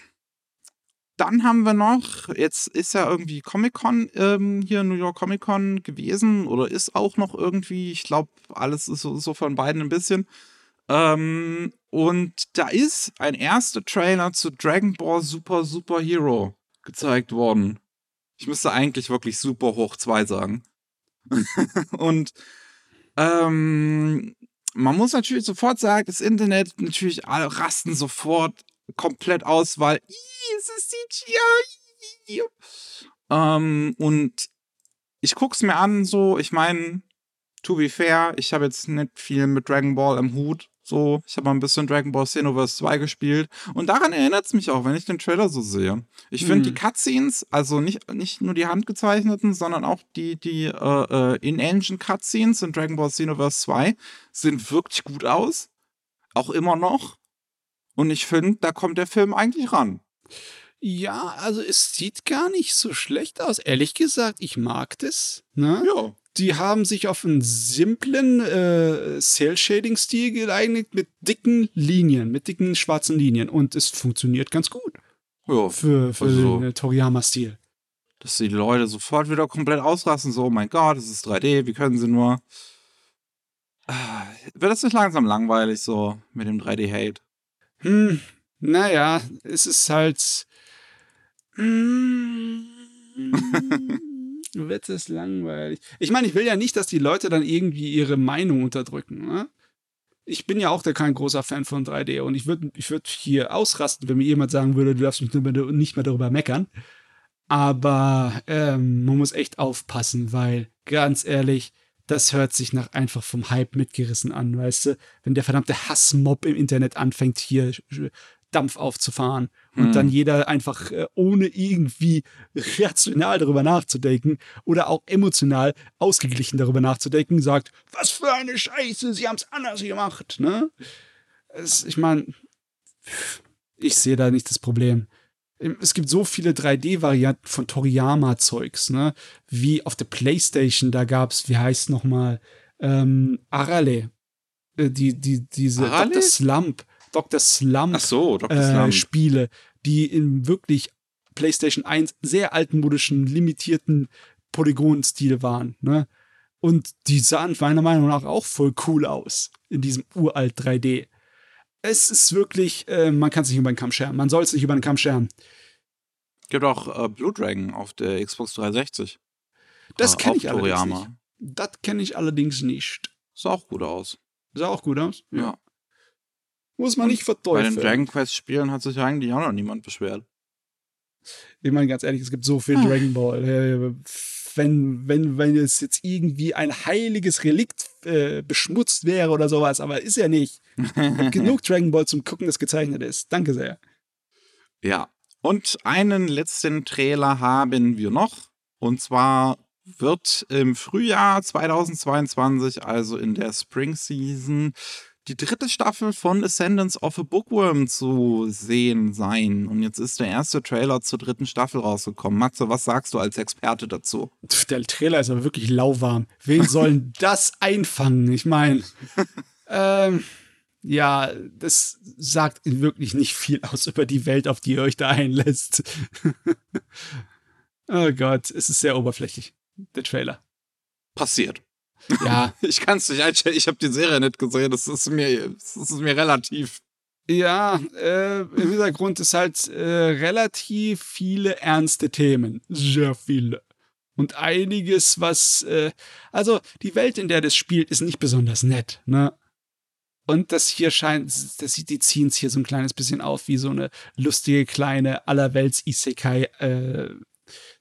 dann haben wir noch, jetzt ist ja irgendwie Comic-Con ähm, hier, New York Comic-Con gewesen oder ist auch noch irgendwie, ich glaube, alles ist so, so, von beiden ein bisschen. Ähm, und da ist ein erster Trailer zu Dragon Ball Super Super Hero gezeigt worden. Ich müsste eigentlich wirklich Super Hoch 2 sagen. und ähm, man muss natürlich sofort sagen, das Internet, natürlich alle rasten sofort komplett aus, weil es ist CGI. Ähm, und ich guck's mir an, so, ich meine, to be fair, ich habe jetzt nicht viel mit Dragon Ball im Hut, So, ich habe mal ein bisschen Dragon Ball Xenoverse 2 gespielt. Und daran erinnert es mich auch, wenn ich den Trailer so sehe. Ich finde Hm. die Cutscenes, also nicht, nicht nur die handgezeichneten, sondern auch die, die äh, äh, In-Engine Cutscenes in Dragon Ball Xenoverse 2 sehen wirklich gut aus. Auch immer noch. Und ich finde, da kommt der Film eigentlich ran. Ja, also es sieht gar nicht so schlecht aus. Ehrlich gesagt, ich mag das. Ne? Ja. Die haben sich auf einen simplen äh, Cell-Shading-Stil geeignet mit dicken Linien, mit dicken schwarzen Linien. Und es funktioniert ganz gut Ja, für, für Also- den äh, Toriyama-Stil. dass die Leute sofort wieder komplett ausrasten, so, oh mein Gott, es ist 3D, wie können sie nur. Ah, Wird das nicht langsam langweilig, so, mit dem 3D-Hate? Hm, naja, es ist halt. Hm, wird es langweilig. Ich meine, ich will ja nicht, dass die Leute dann irgendwie ihre Meinung unterdrücken. Ne? Ich bin ja auch da kein großer Fan von 3D und ich würde ich würd hier ausrasten, wenn mir jemand sagen würde, du darfst mich nicht mehr darüber meckern. Aber ähm, man muss echt aufpassen, weil ganz ehrlich, das hört sich nach einfach vom Hype mitgerissen an, weißt du? Wenn der verdammte Hassmob im Internet anfängt, hier sch- Dampf aufzufahren und Hm. dann jeder einfach äh, ohne irgendwie rational darüber nachzudenken oder auch emotional ausgeglichen darüber nachzudenken, sagt, was für eine Scheiße, sie haben es anders gemacht, ne? Es, ich meine, ich sehe da nicht das Problem. Es gibt so viele 3D-Varianten von Toriyama-Zeugs, ne? Wie auf der Playstation, da gab's, wie heißt nochmal, ähm, Arale. Äh, Die, die, diese Arale? Dr. Slump, Dr. Slump so, Dr. äh, Slump. Spiele, die in wirklich PlayStation 1 sehr altmodischen, limitierten Polygonstil waren. Ne? Und die sahen meiner Meinung nach auch voll cool aus in diesem uralt 3D. Es ist wirklich, äh, man kann es nicht über den Kamm scheren. Man soll es nicht über den Kamm scheren. Gibt auch äh, Blue Dragon auf der Xbox 360. Das Äh, kenne ich allerdings Toriyama. nicht. Das kenne ich allerdings nicht. Sah auch gut aus. Sah auch gut aus. Ja. Muss man nicht Bei den verteufeln. Dragon Quest Spielen hat sich eigentlich auch noch niemand beschwert. Ich meine, ganz ehrlich, es gibt so viel Ah. Dragon Ball. Äh, Wenn, wenn, wenn es jetzt irgendwie ein heiliges Relikt äh, beschmutzt wäre oder sowas, aber ist ja nicht. Genug Dragon Ball zum Gucken, das gezeichnet ist. Danke sehr. Ja. Und einen letzten Trailer haben wir noch. Und zwar wird im Frühjahr 2022, also in der Spring Season, die dritte Staffel von Ascendance of a Bookworm zu sehen sein. Und jetzt ist der erste Trailer zur dritten Staffel rausgekommen. Matze, was sagst du als Experte dazu? Der Trailer ist aber wirklich lauwarm. Wen sollen das einfangen? Ich meine, ähm, ja, das sagt wirklich nicht viel aus über die Welt, auf die ihr euch da einlässt. oh Gott, es ist sehr oberflächlich, der Trailer. Passiert. Ja, Ich kann es nicht einstellen. Ich habe die Serie nicht gesehen. Das ist mir, das ist mir relativ. Ja, äh, im Hintergrund ist halt äh, relativ viele ernste Themen. Sehr viele. Und einiges, was, äh, also die Welt, in der das spielt, ist nicht besonders nett, ne? Und das hier scheint, das, die ziehen es hier so ein kleines bisschen auf, wie so eine lustige kleine Allerwelts-Isekai. Äh,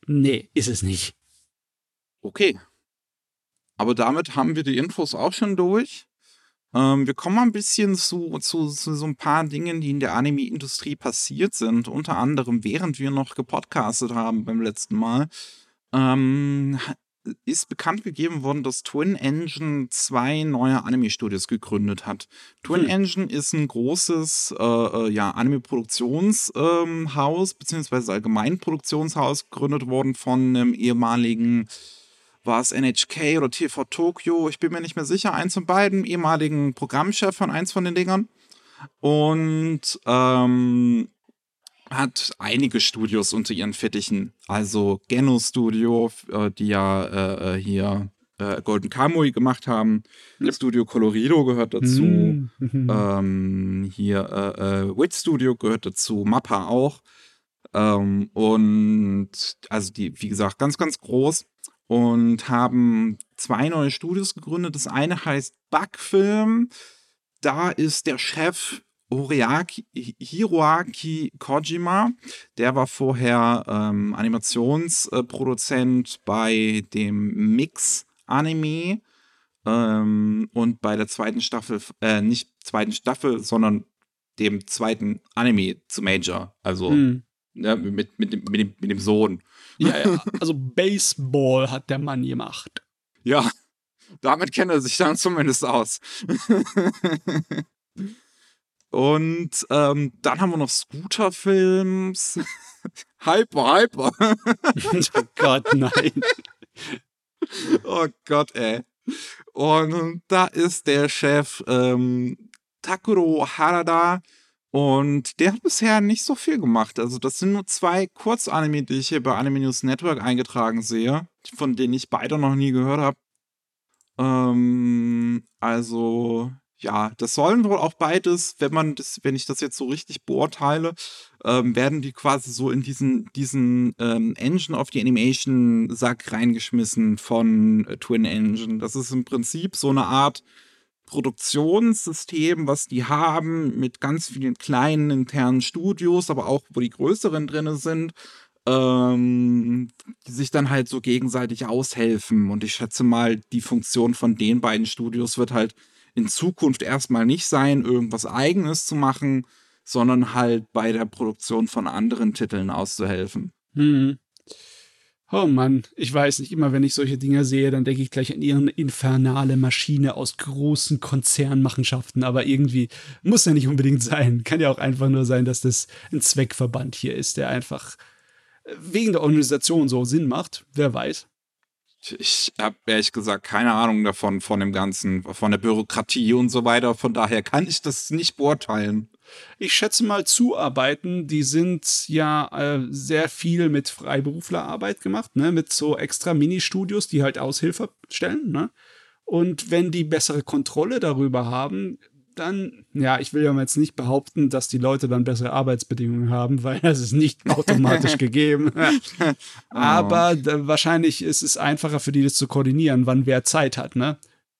nee, ist es nicht. Okay. Aber damit haben wir die Infos auch schon durch. Ähm, wir kommen mal ein bisschen zu, zu, zu so ein paar Dingen, die in der Anime-Industrie passiert sind. Unter anderem, während wir noch gepodcastet haben beim letzten Mal, ähm, ist bekannt gegeben worden, dass Twin Engine zwei neue Anime-Studios gegründet hat. Twin Hm. Engine ist ein großes äh, äh, ja, Anime-Produktionshaus, ähm, beziehungsweise allgemein Produktionshaus, gegründet worden von einem ehemaligen war es NHK oder TV Tokyo, ich bin mir nicht mehr sicher, eins von beiden, ehemaligen Programmchef von eins von den Dingern. Und ähm, hat einige Studios unter ihren Fittichen. Also Geno Studio, äh, die ja äh, äh, hier äh, Golden Kamui gemacht haben. Yep. Studio Colorido gehört dazu. Mhm. Ähm, hier äh, äh, Wit Studio gehört dazu, Mappa auch. Ähm, und also die, wie gesagt, ganz, ganz groß und haben zwei neue Studios gegründet. Das eine heißt Bugfilm. Da ist der Chef Horiaki, Hiroaki Kojima. Der war vorher ähm, Animationsproduzent bei dem Mix Anime. Ähm, und bei der zweiten Staffel, äh, nicht zweiten Staffel, sondern dem zweiten Anime zu Major. Also Hm. ne, mit, mit, mit, dem, mit dem Sohn. Ja, ja, also Baseball hat der Mann gemacht. Ja, damit kennt er sich dann zumindest aus. Und ähm, dann haben wir noch Scooter-Films. Hyper, Hyper. oh Gott, nein. oh Gott, ey. Und da ist der Chef ähm, Takuro Harada. Und der hat bisher nicht so viel gemacht. Also, das sind nur zwei Kurzanime, die ich hier bei Anime News Network eingetragen sehe, von denen ich beide noch nie gehört habe. Ähm, also, ja, das sollen wohl auch beides, wenn man das, wenn ich das jetzt so richtig beurteile, ähm, werden die quasi so in diesen, diesen ähm, Engine of the Animation Sack reingeschmissen von äh, Twin Engine. Das ist im Prinzip so eine Art Produktionssystem, was die haben, mit ganz vielen kleinen internen Studios, aber auch, wo die größeren drin sind, ähm, die sich dann halt so gegenseitig aushelfen. Und ich schätze mal, die Funktion von den beiden Studios wird halt in Zukunft erstmal nicht sein, irgendwas eigenes zu machen, sondern halt bei der Produktion von anderen Titeln auszuhelfen. Hm. Oh Mann, ich weiß nicht, immer wenn ich solche Dinger sehe, dann denke ich gleich an ihre infernale Maschine aus großen Konzernmachenschaften, aber irgendwie muss ja nicht unbedingt sein. Kann ja auch einfach nur sein, dass das ein Zweckverband hier ist, der einfach wegen der Organisation so Sinn macht. Wer weiß. Ich habe ehrlich gesagt keine Ahnung davon, von dem Ganzen, von der Bürokratie und so weiter. Von daher kann ich das nicht beurteilen. Ich schätze mal, Zuarbeiten, die sind ja äh, sehr viel mit Freiberuflerarbeit gemacht, ne? mit so extra Mini-Studios, die halt Aushilfe stellen. Ne? Und wenn die bessere Kontrolle darüber haben, dann, ja, ich will ja jetzt nicht behaupten, dass die Leute dann bessere Arbeitsbedingungen haben, weil das ist nicht automatisch gegeben. Aber da, wahrscheinlich ist es einfacher für die, das zu koordinieren, wann wer Zeit hat, ne?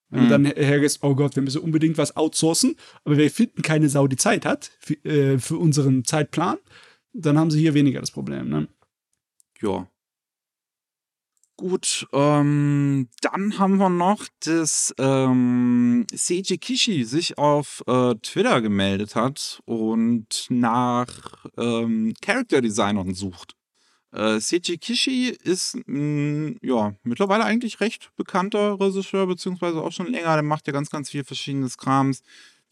Wenn du dann hergehst, oh Gott, wir müssen unbedingt was outsourcen, aber wir finden keine Sau, die Zeit hat für, äh, für unseren Zeitplan, dann haben sie hier weniger das Problem, ne? Ja. Gut, ähm, dann haben wir noch, dass ähm, Seiji Kishi sich auf äh, Twitter gemeldet hat und nach ähm, Character Designern sucht. Äh, Seiji Kishi ist mh, ja mittlerweile eigentlich recht bekannter Regisseur, beziehungsweise auch schon länger. Der macht ja ganz, ganz viel verschiedenes Krams.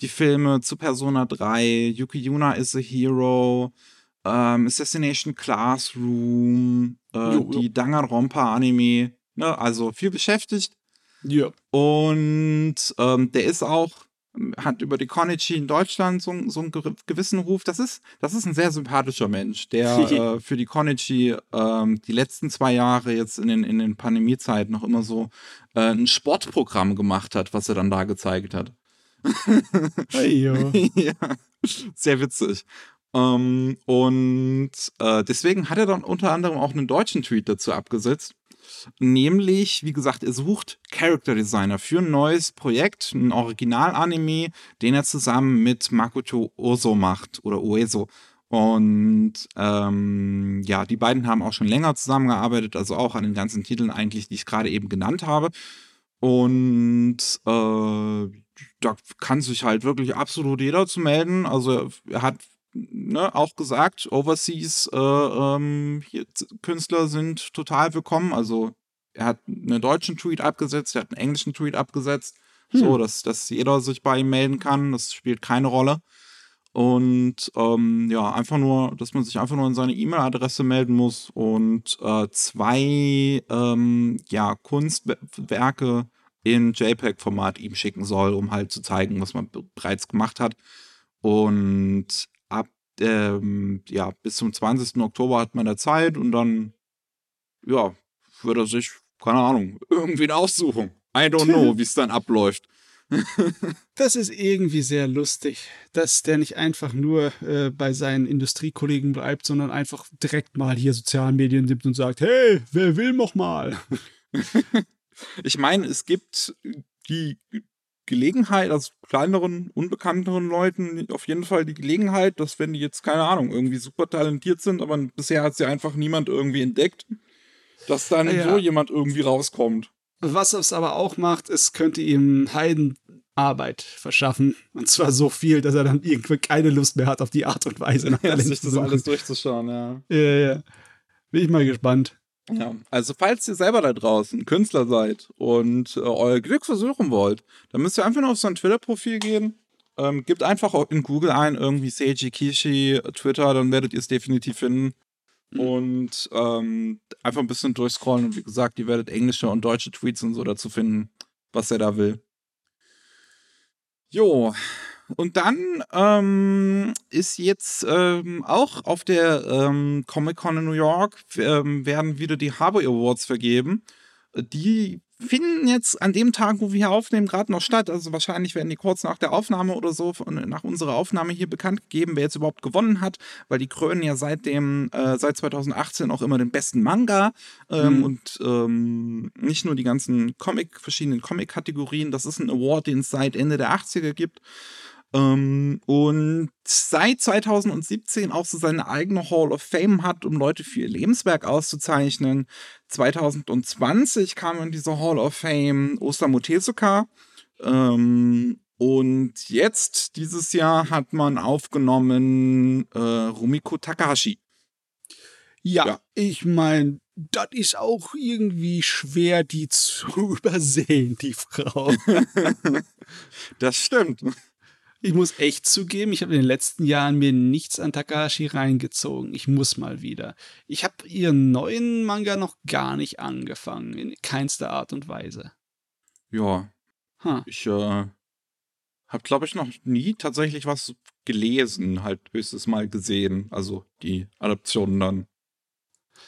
Die Filme zu Persona 3, Yuki Yuna is a Hero, ähm, Assassination Classroom, äh, Jo, die Danganronpa-Anime, ne, also viel beschäftigt. Ja. Und ähm, der ist auch, hat über die Konichi in Deutschland so, so einen ge- gewissen Ruf. Das ist, das ist ein sehr sympathischer Mensch, der äh, für die Konichi ähm, die letzten zwei Jahre jetzt in den, in den Pandemiezeiten noch immer so äh, ein Sportprogramm gemacht hat, was er dann da gezeigt hat. Ja, sehr witzig. Ähm, und äh, deswegen hat er dann unter anderem auch einen deutschen Tweet dazu abgesetzt. Nämlich, wie gesagt, er sucht Character Designer für ein neues Projekt, ein Original-Anime, den er zusammen mit Makoto Oso macht oder Ueso. Und ähm, ja, die beiden haben auch schon länger zusammengearbeitet, also auch an den ganzen Titeln eigentlich, die ich gerade eben genannt habe. Und äh, da kann sich halt wirklich absolut jeder zu melden. Also er hat ne, auch gesagt, Overseas äh, ähm, hier, Künstler sind total willkommen. Also er hat einen deutschen Tweet abgesetzt, er hat einen englischen Tweet abgesetzt, so dass, dass jeder sich bei ihm melden kann. Das spielt keine Rolle. Und ähm, ja, einfach nur, dass man sich einfach nur in seine E-Mail-Adresse melden muss und äh, zwei ähm, ja, Kunstwerke in JPEG-Format ihm schicken soll, um halt zu zeigen, was man be- bereits gemacht hat. Und ähm, ja, bis zum 20. Oktober hat man da Zeit und dann ja, würde er sich, keine Ahnung, irgendwie aussuchen. I don't know, wie es dann abläuft. Das ist irgendwie sehr lustig, dass der nicht einfach nur äh, bei seinen Industriekollegen bleibt, sondern einfach direkt mal hier Sozialmedien nimmt und sagt, hey, wer will noch mal? Ich meine, es gibt die Gelegenheit, also kleineren, unbekannteren Leuten auf jeden Fall die Gelegenheit, dass wenn die jetzt, keine Ahnung, irgendwie super talentiert sind, aber bisher hat sie einfach niemand irgendwie entdeckt, dass dann Ja. so jemand irgendwie rauskommt. Was es aber auch macht, es könnte ihm Heidenarbeit verschaffen. Und zwar so viel, dass er dann irgendwann keine Lust mehr hat auf die Art und Weise. Ja, sich das alles durchzuschauen, ja. Ja, ja. Bin ich mal gespannt. Ja, also falls ihr selber da draußen Künstler seid und äh, euer Glück versuchen wollt, dann müsst ihr einfach nur auf sein Twitter-Profil gehen. Ähm, gebt einfach in Google ein, irgendwie Seiji Kishi, Twitter, dann werdet ihr es definitiv finden. Mhm. Und ähm, einfach ein bisschen durchscrollen und wie gesagt, ihr werdet englische und deutsche Tweets und so dazu finden, was er da will. Jo, und dann ähm, ist jetzt ähm, auch auf der ähm, Comic-Con in New York ähm, werden wieder die Harbor Awards vergeben. Die finden jetzt an dem Tag, wo wir hier aufnehmen, gerade noch statt. Also wahrscheinlich werden die kurz nach der Aufnahme oder so, nach unserer Aufnahme hier bekannt gegeben, wer jetzt überhaupt gewonnen hat, weil die krönen ja seit dem, äh, seit 2018 auch immer den besten Manga ähm, mhm. und ähm, nicht nur die ganzen Comic, verschiedenen Comic-Kategorien. Das ist ein Award, den es seit Ende der 80er gibt. Ähm, und seit 2017 auch so seine eigene Hall of Fame hat, um Leute für ihr Lebenswerk auszuzeichnen. 2020 kam in diese Hall of Fame Osamu Tezuka. Ähm, und jetzt, dieses Jahr, hat man aufgenommen äh, Rumiko Takahashi. Ja, ja. ich meine, das ist auch irgendwie schwer, die zu übersehen, die Frau. das stimmt. Ich muss echt zugeben, ich habe in den letzten Jahren mir nichts an Takahashi reingezogen. Ich muss mal wieder. Ich habe ihren neuen Manga noch gar nicht angefangen, in keinster Art und Weise. Ja. Huh. Ich äh, habe, glaube ich, noch nie tatsächlich was gelesen, halt höchstes Mal gesehen. Also die Adaptionen dann.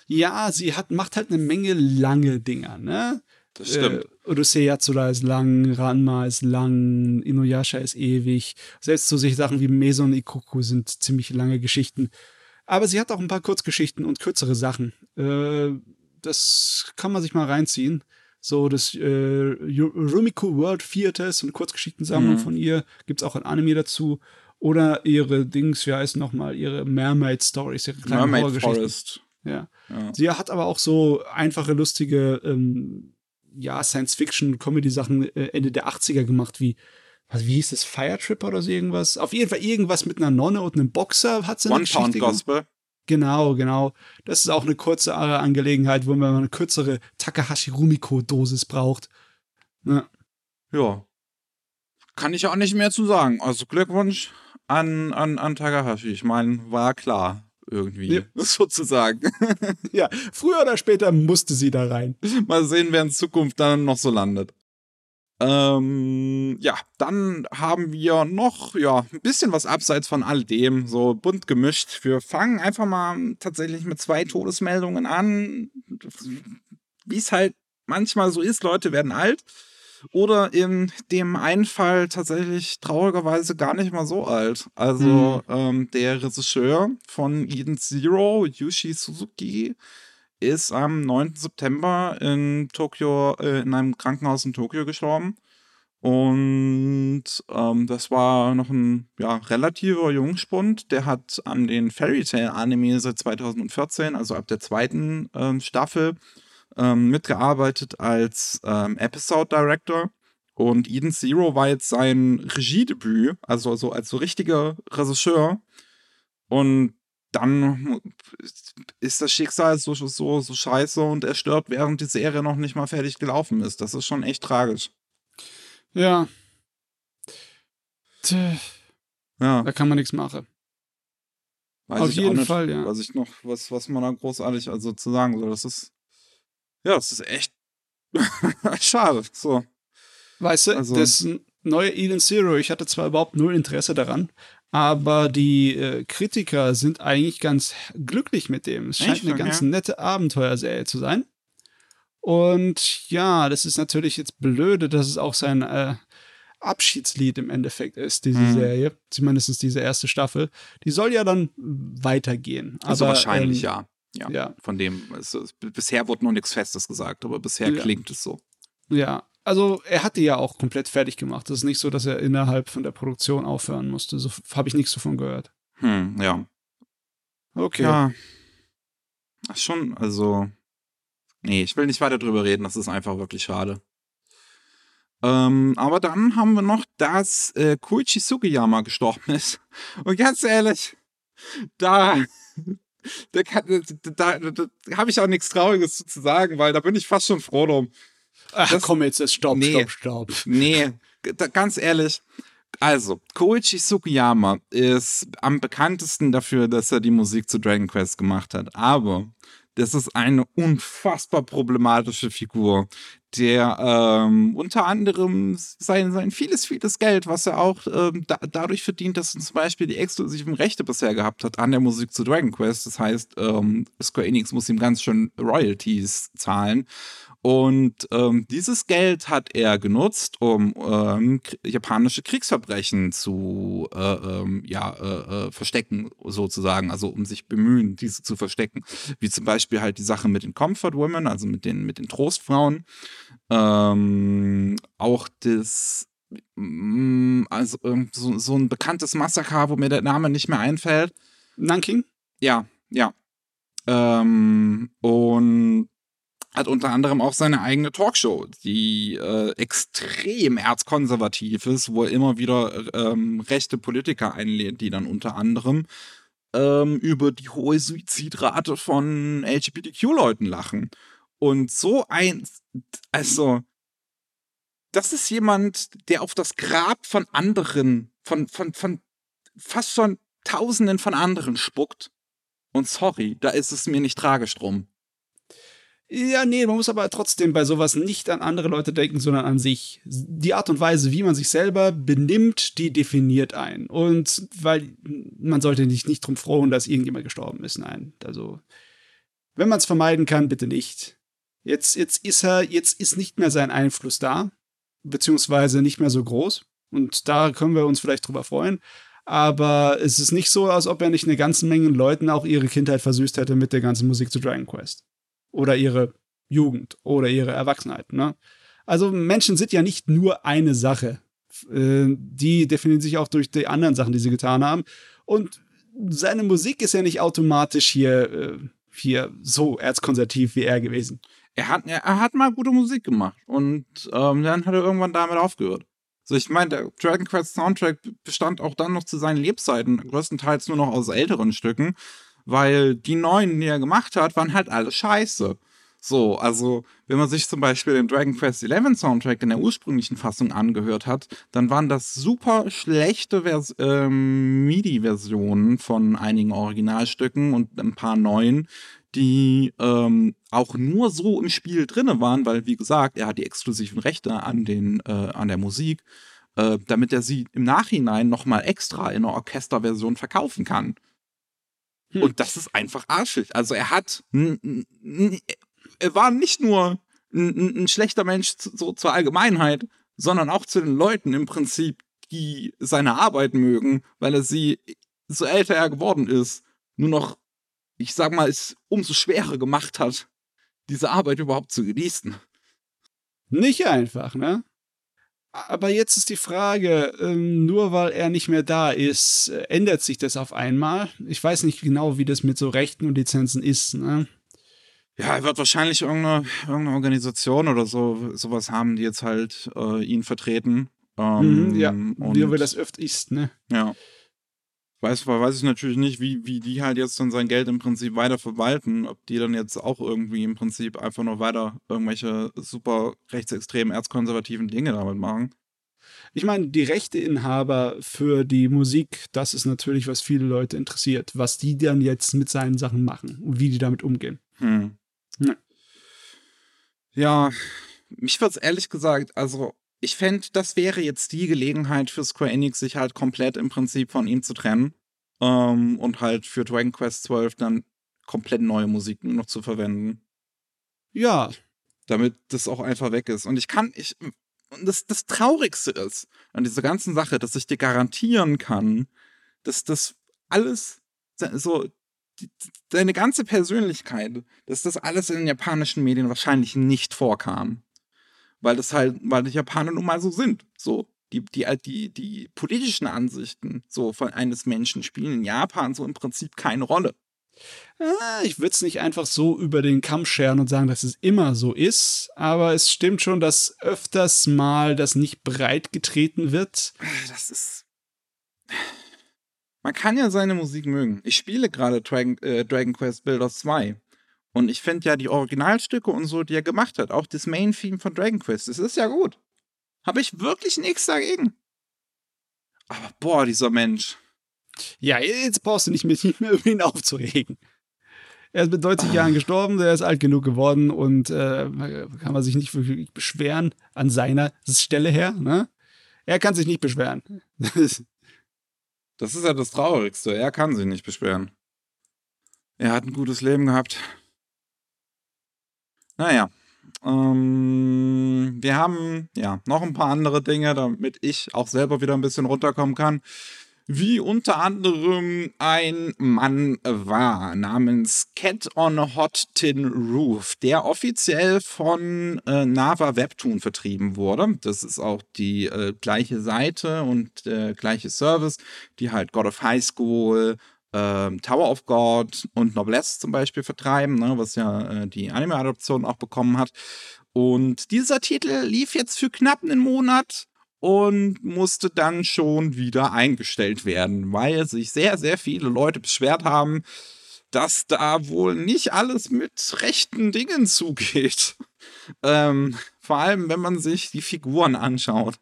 Ja, sie hat, macht halt eine Menge lange Dinger, ne? Das stimmt. Äh, Odyssey Yatsura ist lang, Ranma ist lang, Inuyasha ist ewig. Selbst so sich Sachen wie Meson Ikoku sind ziemlich lange Geschichten. Aber sie hat auch ein paar Kurzgeschichten und kürzere Sachen. Äh, das kann man sich mal reinziehen. So das äh, Rumiko World Theaters und Kurzgeschichtensammlung mhm. von ihr. Gibt es auch ein Anime dazu. Oder ihre Dings, wie heißt nochmal, ihre Mermaid Stories, ihre kleinen Mermaid Forest. Ja. ja. Sie hat aber auch so einfache, lustige ähm, ja, Science-Fiction-Comedy-Sachen äh, Ende der 80er gemacht, wie, was, wie hieß das, Fire Tripper oder so irgendwas? Auf jeden Fall irgendwas mit einer Nonne und einem Boxer hat sie One Pound Gospel. Genau, genau. Das ist auch eine kurze Angelegenheit, wo man eine kürzere Takahashi Rumiko-Dosis braucht. Ja. ja. Kann ich auch nicht mehr zu sagen. Also Glückwunsch an, an, an Takahashi. Ich meine, war klar irgendwie, ja. sozusagen. ja, früher oder später musste sie da rein. Mal sehen, wer in Zukunft dann noch so landet. Ähm, ja, dann haben wir noch, ja, ein bisschen was abseits von all dem, so bunt gemischt. Wir fangen einfach mal tatsächlich mit zwei Todesmeldungen an. Wie es halt manchmal so ist, Leute werden alt. Oder in dem einen Fall tatsächlich traurigerweise gar nicht mal so alt. Also mhm. ähm, der Regisseur von Eden Zero, Yushi Suzuki, ist am 9. September in Tokio, äh, in einem Krankenhaus in Tokio gestorben. Und ähm, das war noch ein ja, relativer Jungspund. Der hat an den Fairy Tail Anime seit 2014, also ab der zweiten ähm, Staffel, ähm, mitgearbeitet als ähm, Episode Director. Und Eden Zero war jetzt sein Regiedebüt, also so als so richtiger Regisseur. Und dann ist das Schicksal so, so, so scheiße und er stirbt, während die Serie noch nicht mal fertig gelaufen ist. Das ist schon echt tragisch. Ja. Tja. Ja. Da kann man nichts machen. Weiß Auf jeden nicht, Fall, ja. Was ich noch, was, was man da großartig also zu sagen soll. Das ist ja, das ist echt schade. So. Weißt du, also, das neue Eden Zero, ich hatte zwar überhaupt null Interesse daran, aber die äh, Kritiker sind eigentlich ganz glücklich mit dem. Es scheint echt? eine okay. ganz nette Abenteuerserie zu sein. Und ja, das ist natürlich jetzt blöde, dass es auch sein äh, Abschiedslied im Endeffekt ist, diese mhm. Serie. Zumindest diese erste Staffel. Die soll ja dann weitergehen. Also aber, wahrscheinlich, ähm, ja. Ja, ja. Von dem, es, bisher wurde noch nichts Festes gesagt, aber bisher ja. klingt es so. Ja, also er hat die ja auch komplett fertig gemacht. Es ist nicht so, dass er innerhalb von der Produktion aufhören musste. So habe ich nichts davon gehört. Hm, ja. Okay. Ja. Ach, schon, also Nee, ich will nicht weiter drüber reden, das ist einfach wirklich schade. Ähm, aber dann haben wir noch, dass äh, Koichi Sugiyama gestorben ist. Und ganz ehrlich, da, da, da, da, da habe ich auch nichts Trauriges zu sagen, weil da bin ich fast schon froh drum. Ach das, komm jetzt, stopp, nee, stopp, stopp. Nee, ganz ehrlich. Also, Koichi Sugiyama ist am bekanntesten dafür, dass er die Musik zu Dragon Quest gemacht hat. Aber das ist eine unfassbar problematische Figur, der ähm, unter anderem sein, sein vieles, vieles Geld, was er auch ähm, da, dadurch verdient, dass er zum Beispiel die exklusiven Rechte bisher gehabt hat an der Musik zu Dragon Quest. Das heißt, ähm, Square Enix muss ihm ganz schön Royalties zahlen. Und ähm, dieses Geld hat er genutzt, um ähm, japanische Kriegsverbrechen zu äh, ähm, ja, äh, äh, verstecken, sozusagen, also um sich bemühen, diese zu verstecken. Wie zum Beispiel halt die Sache mit den Comfort Women, also mit den, mit den Trostfrauen. Ähm, auch das mm, also so, so ein bekanntes Massaker, wo mir der Name nicht mehr einfällt. Nanking? Ja, ja. Ähm, und hat unter anderem auch seine eigene Talkshow, die äh, extrem erzkonservativ ist, wo er immer wieder ähm, rechte Politiker einlädt, die dann unter anderem ähm, über die hohe Suizidrate von LGBTQ-Leuten lachen. Und so ein, also, das ist jemand, der auf das Grab von anderen, von, von, von fast schon Tausenden von anderen spuckt. Und sorry, da ist es mir nicht tragisch drum. Ja, nee, man muss aber trotzdem bei sowas nicht an andere Leute denken, sondern an sich. Die Art und Weise, wie man sich selber benimmt, die definiert einen. Und weil man sollte nicht, nicht drum frohen, dass irgendjemand gestorben ist. Nein, also wenn man es vermeiden kann, bitte nicht. Jetzt, jetzt ist er, jetzt ist nicht mehr sein Einfluss da, beziehungsweise nicht mehr so groß. Und da können wir uns vielleicht drüber freuen. Aber es ist nicht so, als ob er nicht eine ganze Menge Leuten auch ihre Kindheit versüßt hätte mit der ganzen Musik zu Dragon Quest oder ihre Jugend oder ihre Erwachsenheit. Ne? Also Menschen sind ja nicht nur eine Sache. Äh, die definieren sich auch durch die anderen Sachen, die sie getan haben. Und seine Musik ist ja nicht automatisch hier, äh, hier so erzkonservativ wie er gewesen. Er hat, er hat mal gute Musik gemacht und ähm, dann hat er irgendwann damit aufgehört. So, ich meine, der Dragon Quest Soundtrack bestand auch dann noch zu seinen Lebzeiten größtenteils nur noch aus älteren Stücken weil die neuen, die er gemacht hat, waren halt alle scheiße. So, also wenn man sich zum Beispiel den Dragon Quest XI Soundtrack in der ursprünglichen Fassung angehört hat, dann waren das super schlechte Vers ähm, MIDI-Versionen von einigen Originalstücken und ein paar neuen, die ähm, auch nur so im Spiel drinne waren, weil wie gesagt, er hat die exklusiven Rechte an den äh, an der Musik, äh, damit er sie im Nachhinein noch mal extra in einer Orchesterversion verkaufen kann. Hm. Und das ist einfach arschig. Also er hat, er war nicht nur ein, ein schlechter Mensch zu, so zur Allgemeinheit, sondern auch zu den Leuten im Prinzip, die seine Arbeit mögen, weil er sie, so älter er geworden ist, nur noch, ich sag mal, es umso schwerer gemacht hat, diese Arbeit überhaupt zu genießen. Nicht einfach, ne? Aber jetzt ist die Frage, ähm, nur weil er nicht mehr da ist, äh, ändert sich das auf einmal? Ich weiß nicht genau, wie das mit so Rechten und Lizenzen ist. Ne? Ja, er wird wahrscheinlich irgendeine, irgendeine Organisation oder so sowas haben, die jetzt halt äh, ihn vertreten. Ähm, mhm, ja, wie das öfter ist, ne? Ja. Weiß, weiß ich natürlich nicht, wie, wie die halt jetzt dann sein Geld im Prinzip weiter verwalten. Ob die dann jetzt auch irgendwie im Prinzip einfach noch weiter irgendwelche super rechtsextremen, erzkonservativen Dinge damit machen. Ich meine, die Rechteinhaber für die Musik, das ist natürlich, was viele Leute interessiert. Was die dann jetzt mit seinen Sachen machen und wie die damit umgehen. Hm. Ja. ja, mich wird es ehrlich gesagt, also ich fände, das wäre jetzt die Gelegenheit für Square Enix, sich halt komplett im Prinzip von ihm zu trennen. Ähm, und halt für Dragon Quest 12 dann komplett neue Musik nur noch zu verwenden. Ja. Damit das auch einfach weg ist. Und ich kann, ich, und das, das Traurigste ist an dieser ganzen Sache, dass ich dir garantieren kann, dass das alles so, deine ganze Persönlichkeit, dass das alles in den japanischen Medien wahrscheinlich nicht vorkam weil das halt, weil die Japaner nun mal so sind. So, die, die, die, die politischen Ansichten so von eines Menschen spielen in Japan so im Prinzip keine Rolle. Ah, ich würde es nicht einfach so über den Kamm scheren und sagen, dass es immer so ist, aber es stimmt schon, dass öfters mal das nicht breit getreten wird. Das ist. Man kann ja seine Musik mögen. Ich spiele gerade Dragon, äh, Dragon Quest Builders 2. Und ich finde ja die Originalstücke und so, die er gemacht hat, auch das Main-Theme von Dragon Quest, das ist ja gut. Habe ich wirklich nichts dagegen. Aber boah, dieser Mensch. Ja, jetzt brauchst du nicht mehr, nicht mehr über ihn aufzuregen. Er ist mit 90 Jahren gestorben, der ist alt genug geworden und äh, kann man sich nicht wirklich beschweren an seiner Stelle her. Ne? Er kann sich nicht beschweren. das ist ja das Traurigste. Er kann sich nicht beschweren. Er hat ein gutes Leben gehabt. Naja. Ähm, wir haben ja noch ein paar andere Dinge, damit ich auch selber wieder ein bisschen runterkommen kann wie unter anderem ein Mann war namens Cat on a Hot Tin Roof, der offiziell von äh, Nava Webtoon vertrieben wurde. Das ist auch die äh, gleiche Seite und der gleiche Service, die halt God of High School, äh, Tower of God und Noblesse zum Beispiel vertreiben, ne, was ja äh, die Anime-Adoption auch bekommen hat. Und dieser Titel lief jetzt für knapp einen Monat und musste dann schon wieder eingestellt werden, weil sich sehr, sehr viele Leute beschwert haben, dass da wohl nicht alles mit rechten Dingen zugeht. Ähm, vor allem, wenn man sich die Figuren anschaut.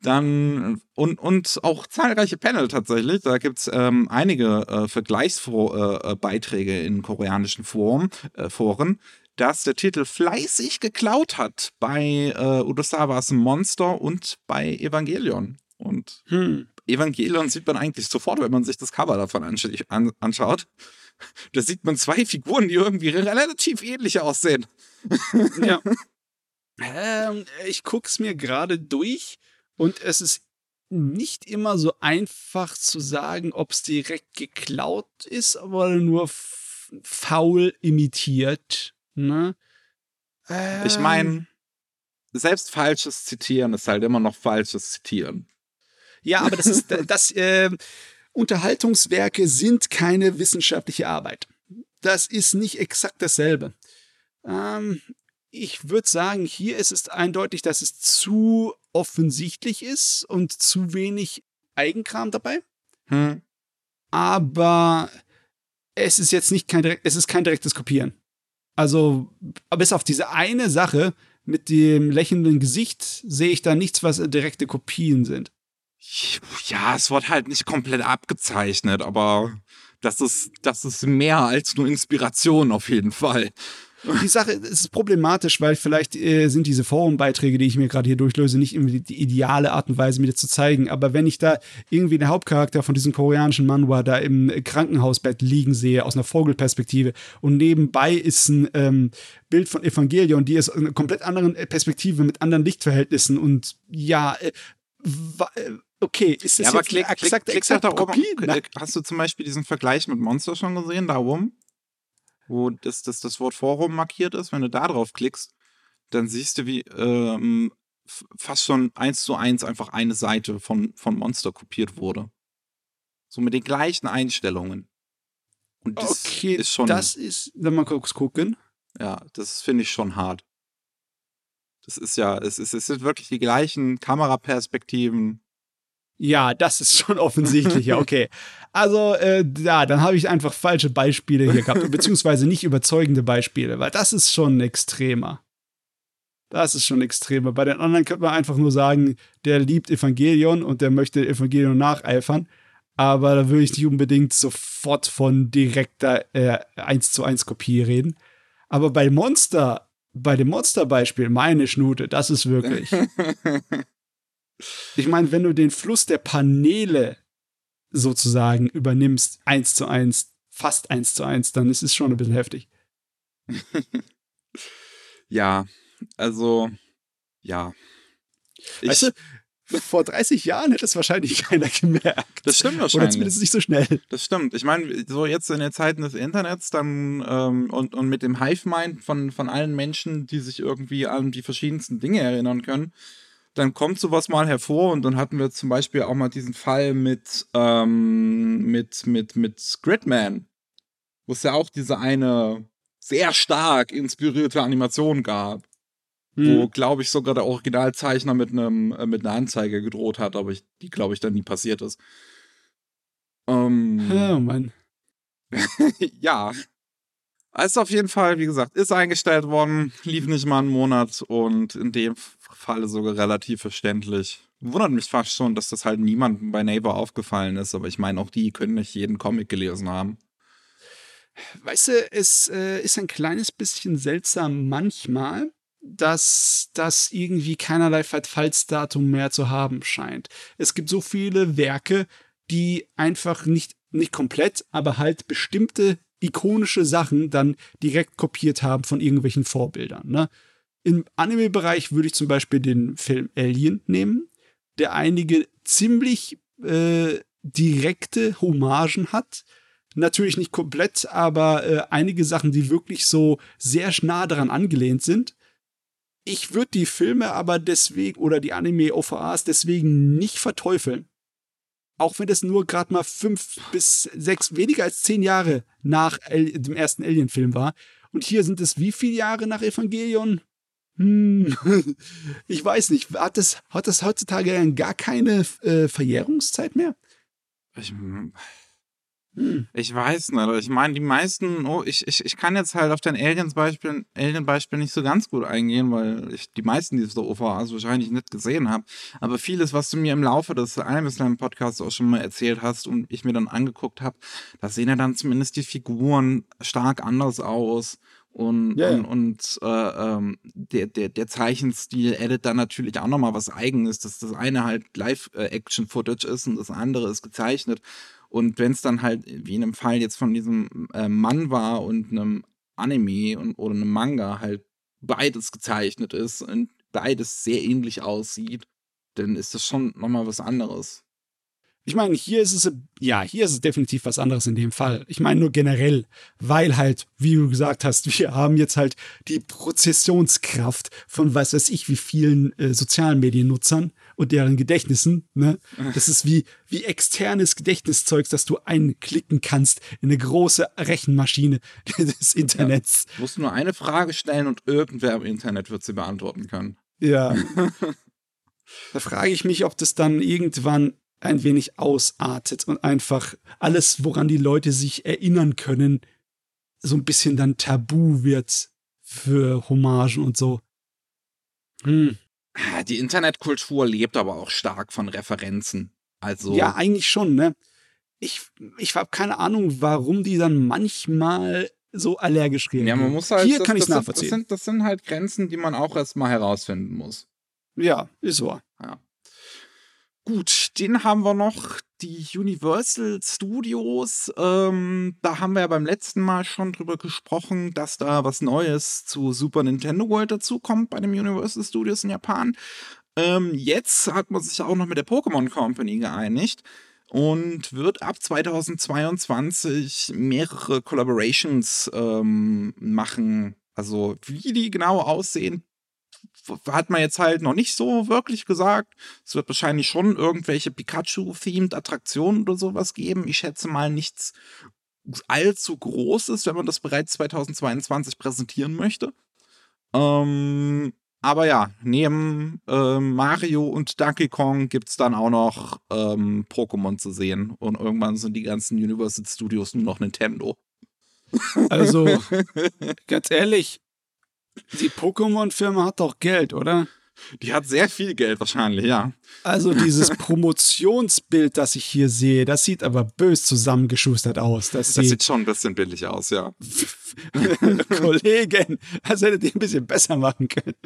Dann und, und auch zahlreiche Panel tatsächlich. Da gibt es ähm, einige äh, Vergleichsbeiträge äh, in koreanischen Foren, äh, Foren dass der Titel fleißig geklaut hat bei äh, Udosawas Monster und bei Evangelion. Und hm. Evangelion sieht man eigentlich sofort, wenn man sich das Cover davon ansch an anschaut. Da sieht man zwei Figuren, die irgendwie relativ ähnlich aussehen. Ja. ähm, ich guck's mir gerade durch und es ist nicht immer so einfach zu sagen, ob es direkt geklaut ist, aber nur faul imitiert. Ne? Ähm, ich meine, selbst falsches Zitieren ist halt immer noch falsches Zitieren. Ja, aber das ist das. Äh, Unterhaltungswerke sind keine wissenschaftliche Arbeit. Das ist nicht exakt dasselbe. Ähm, ich würde sagen, hier ist es eindeutig, dass es zu offensichtlich ist und zu wenig Eigenkram dabei. Hm. Aber es ist jetzt nicht kein, es ist kein direktes Kopieren. Also, bis auf diese eine Sache mit dem lächelnden Gesicht sehe ich da nichts, was direkte Kopien sind. Ja, es wird halt nicht komplett abgezeichnet, aber das ist, das ist mehr als nur Inspiration auf jeden Fall. Die Sache ist problematisch, weil vielleicht äh, sind diese Forenbeiträge, die ich mir gerade hier durchlöse, nicht immer die ideale Art und Weise, mir das zu zeigen. Aber wenn ich da irgendwie den Hauptcharakter von diesem koreanischen Manhwa da im Krankenhausbett liegen sehe, aus einer Vogelperspektive, und nebenbei ist ein ähm, Bild von Evangelion, die ist eine komplett anderen Perspektive mit anderen Lichtverhältnissen und ja, äh, äh Okay, ist das ja, aber klick, exakt, klick, exakt, klick Kopie? Hast du zum Beispiel diesen Vergleich mit Monster schon gesehen, darum? Wo das, das, das Wort Forum markiert ist, wenn du da drauf klickst, dann siehst du, wie ähm, fast schon eins zu eins einfach eine Seite von, von Monster kopiert wurde. So mit den gleichen Einstellungen. Und das okay, ist schon. Das ist, wenn man kurz gucken. Ja, das finde ich schon hart. Das ist ja, es, ist, es sind wirklich die gleichen Kameraperspektiven, ja, das ist schon offensichtlich, ja, okay. Also, äh, ja, dann habe ich einfach falsche Beispiele hier gehabt, beziehungsweise nicht überzeugende Beispiele, weil das ist schon extremer. Das ist schon extremer. Bei den anderen könnte man einfach nur sagen, der liebt Evangelion und der möchte Evangelion nacheifern. Aber da würde ich nicht unbedingt sofort von direkter äh, 1 zu 1 Kopie reden. Aber bei Monster, bei dem Monster-Beispiel, meine Schnute, das ist wirklich. Ich meine, wenn du den Fluss der Paneele sozusagen übernimmst, eins zu eins, fast eins zu eins, dann ist es schon ein bisschen heftig. ja, also, ja. Weißt ich, du, vor 30 Jahren hätte es wahrscheinlich keiner gemerkt. Das stimmt wahrscheinlich. Oder zumindest nicht so schnell. Das stimmt. Ich meine, so jetzt in den Zeiten des Internets dann ähm, und, und mit dem Hive-Mind von, von allen Menschen, die sich irgendwie an die verschiedensten Dinge erinnern können, dann kommt sowas mal hervor und dann hatten wir zum Beispiel auch mal diesen Fall mit, ähm, mit, mit, mit Gridman. wo es ja auch diese eine sehr stark inspirierte Animation gab. Wo, Hm. glaube ich, sogar der Originalzeichner mit einem äh, mit einer Anzeige gedroht hat, aber ich, die, glaube ich, dann nie passiert ist. Ähm, Oh Mann. ja. Also auf jeden Fall, wie gesagt, ist eingestellt worden, lief nicht mal einen Monat und in dem Falle sogar relativ verständlich. Wundert mich fast schon, dass das halt niemandem bei Neighbor aufgefallen ist, aber ich meine, auch die können nicht jeden Comic gelesen haben. Weißt du, es äh, ist ein kleines bisschen seltsam manchmal, dass das irgendwie keinerlei Verfallsdatum mehr zu haben scheint. Es gibt so viele Werke, die einfach nicht, nicht komplett, aber halt bestimmte ikonische Sachen dann direkt kopiert haben von irgendwelchen Vorbildern. Ne? Im Anime-Bereich würde ich zum Beispiel den Film Alien nehmen, der einige ziemlich äh, direkte Hommagen hat. Natürlich nicht komplett, aber äh, einige Sachen, die wirklich so sehr nah daran angelehnt sind. Ich würde die Filme aber deswegen oder die Anime-OVAs deswegen nicht verteufeln. Auch wenn das nur gerade mal fünf bis sechs, weniger als zehn Jahre nach El dem ersten Alien-Film war. Und hier sind es wie viele Jahre nach Evangelion? Hm, ich weiß nicht. Hat das, hat das heutzutage gar keine äh, Verjährungszeit mehr? Ich, Hm. ich weiß nicht. Ich meine, die meisten, oh, ich, ich, ich kann jetzt halt auf dein Aliens-Beispiel Alien-Beispiel nicht so ganz gut eingehen, weil ich die meisten dieser OVAs wahrscheinlich nicht gesehen habe. Aber vieles, was du mir im Laufe des einem Podcasts auch schon mal erzählt hast und ich mir dann angeguckt habe, da sehen ja dann zumindest die Figuren stark anders aus. Und, ja. und, und äh, ähm, der, der, der Zeichenstil edit dann natürlich auch nochmal was Eigenes, dass das eine halt Live-Action-Footage ist und das andere ist gezeichnet. Und wenn es dann halt, wie in dem Fall jetzt von diesem äh, Mann war und einem Anime und, oder einem Manga halt beides gezeichnet ist und beides sehr ähnlich aussieht, dann ist das schon nochmal was anderes. Ich meine, hier ist es, ja, hier ist es definitiv was anderes in dem Fall. Ich meine nur generell, weil halt, wie du gesagt hast, wir haben jetzt halt die Prozessionskraft von was weiß ich wie vielen äh, sozialen Mediennutzern und deren Gedächtnissen, ne? Das ist wie, wie externes Gedächtniszeugs, das du einklicken kannst in eine große Rechenmaschine des Internets. Du musst nur eine Frage stellen und irgendwer im Internet wird sie beantworten können. Ja. da frage ich mich, ob das dann irgendwann ein wenig ausartet und einfach alles, woran die Leute sich erinnern können, so ein bisschen dann tabu wird für Hommagen und so. Hm. Die Internetkultur lebt aber auch stark von Referenzen. Also, Ja, eigentlich schon, ne? Ich, ich habe keine Ahnung, warum die dann manchmal so allergisch reagieren. ja man muss halt. Hier das, kann ich sind, das, nachvollziehen. sind, das sind halt Grenzen, die man auch erstmal herausfinden muss. ja, ist wahr. Gut, den haben wir noch. Die Universal Studios. Ähm, da haben wir ja beim letzten Mal schon drüber gesprochen, dass da was Neues zu Super Nintendo World dazukommt bei dem Universal Studios in Japan. Ähm, jetzt hat man sich auch noch mit der Pokémon Company geeinigt und wird ab 2022 mehrere Collaborations ähm, machen. Also wie die genau aussehen, hat man jetzt halt noch nicht so wirklich gesagt. Es wird wahrscheinlich schon irgendwelche Pikachu-themed Attraktionen oder sowas geben. Ich schätze mal nichts allzu Großes, wenn man das bereits 2022 präsentieren möchte. Ähm, aber ja, neben ähm, Mario und Donkey Kong gibt es dann auch noch ähm, Pokémon zu sehen. Und irgendwann sind die ganzen Universal Studios nur noch Nintendo. Also, ganz ehrlich, die Pokémon-Firma hat doch Geld, oder? Die hat sehr viel Geld wahrscheinlich, ja. Also dieses Promotionsbild, das ich hier sehe, das sieht aber bös zusammengeschustert aus. Das, Das sieht, sieht schon ein bisschen billig aus, ja. Kollegen, das hättet ihr ein bisschen besser machen können.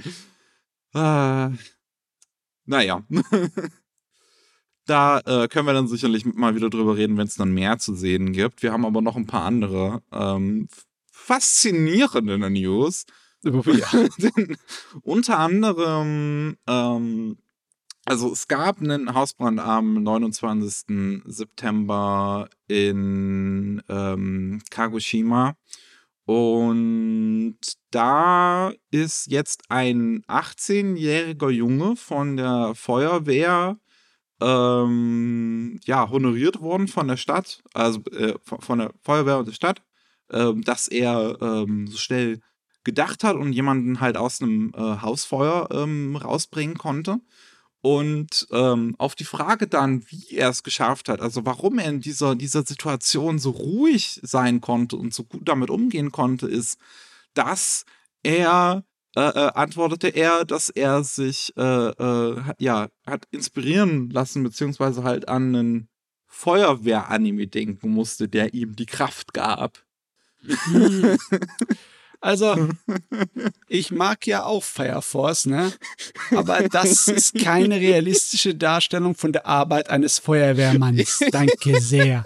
Äh, naja. da äh, können wir dann sicherlich mal wieder drüber reden, wenn es dann mehr zu sehen gibt. Wir haben aber noch ein paar andere ähm, faszinierende News. Ja. Unter anderem, ähm, also es gab einen Hausbrand am 29. September in ähm, Kagoshima. Und da ist jetzt ein 18-jähriger Junge von der Feuerwehr ähm, ja, honoriert worden von der Stadt, also äh, von der Feuerwehr und der Stadt, ähm, dass er ähm, so schnell gedacht hat und jemanden halt aus einem äh, Hausfeuer ähm, rausbringen konnte. Und ähm, auf die Frage dann, wie er es geschafft hat, also warum er in dieser, dieser Situation so ruhig sein konnte und so gut damit umgehen konnte, ist, dass er, äh, äh, antwortete er, dass er sich, äh, äh ja, hat inspirieren lassen, beziehungsweise halt an einen Feuerwehr-Anime denken musste, der ihm die Kraft gab. Hm. Also, ich mag ja auch Fire Force, ne? Aber das ist keine realistische Darstellung von der Arbeit eines Feuerwehrmanns. Danke sehr.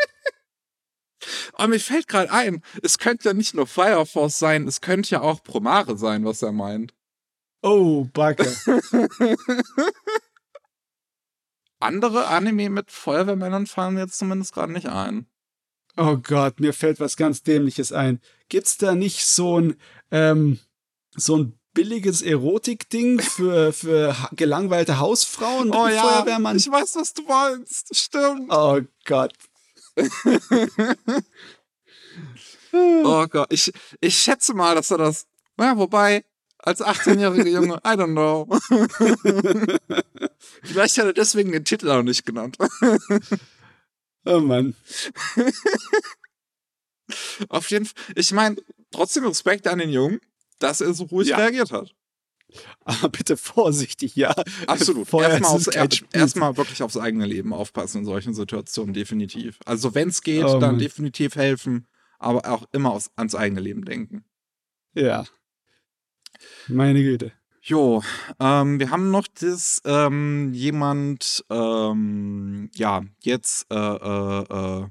Aber mir fällt gerade ein, es könnte ja nicht nur Fire Force sein, es könnte ja auch Promare sein, was er meint. Oh, Backe. Andere Anime mit Feuerwehrmännern fallen mir jetzt zumindest gerade nicht ein. Oh Gott, mir fällt was ganz Dämliches ein. Gibt's da nicht so ein, ähm, so ein billiges Erotik-Ding für, für gelangweilte Hausfrauen mit oh, ja, Feuerwehrmann? Ich weiß, was du meinst. Stimmt. Oh Gott. oh Gott. Ich, ich schätze mal, dass er das. Ja, wobei, als 18-jähriger Junge, I don't know. Vielleicht hat er deswegen den Titel auch nicht genannt. Oh Mann. Auf jeden Fall. Ich meine, trotzdem Respekt an den Jungen, dass er so ruhig ja. reagiert hat. Aber bitte vorsichtig, ja. Absolut. Erstmal er, erst wirklich aufs eigene Leben aufpassen in solchen Situationen, definitiv. Also, wenn es geht, oh, dann definitiv helfen, aber auch immer aufs, ans eigene Leben denken. Ja. Meine Güte. Jo, ähm, wir haben noch das, ähm, jemand, ähm, ja, jetzt, äh, äh, äh,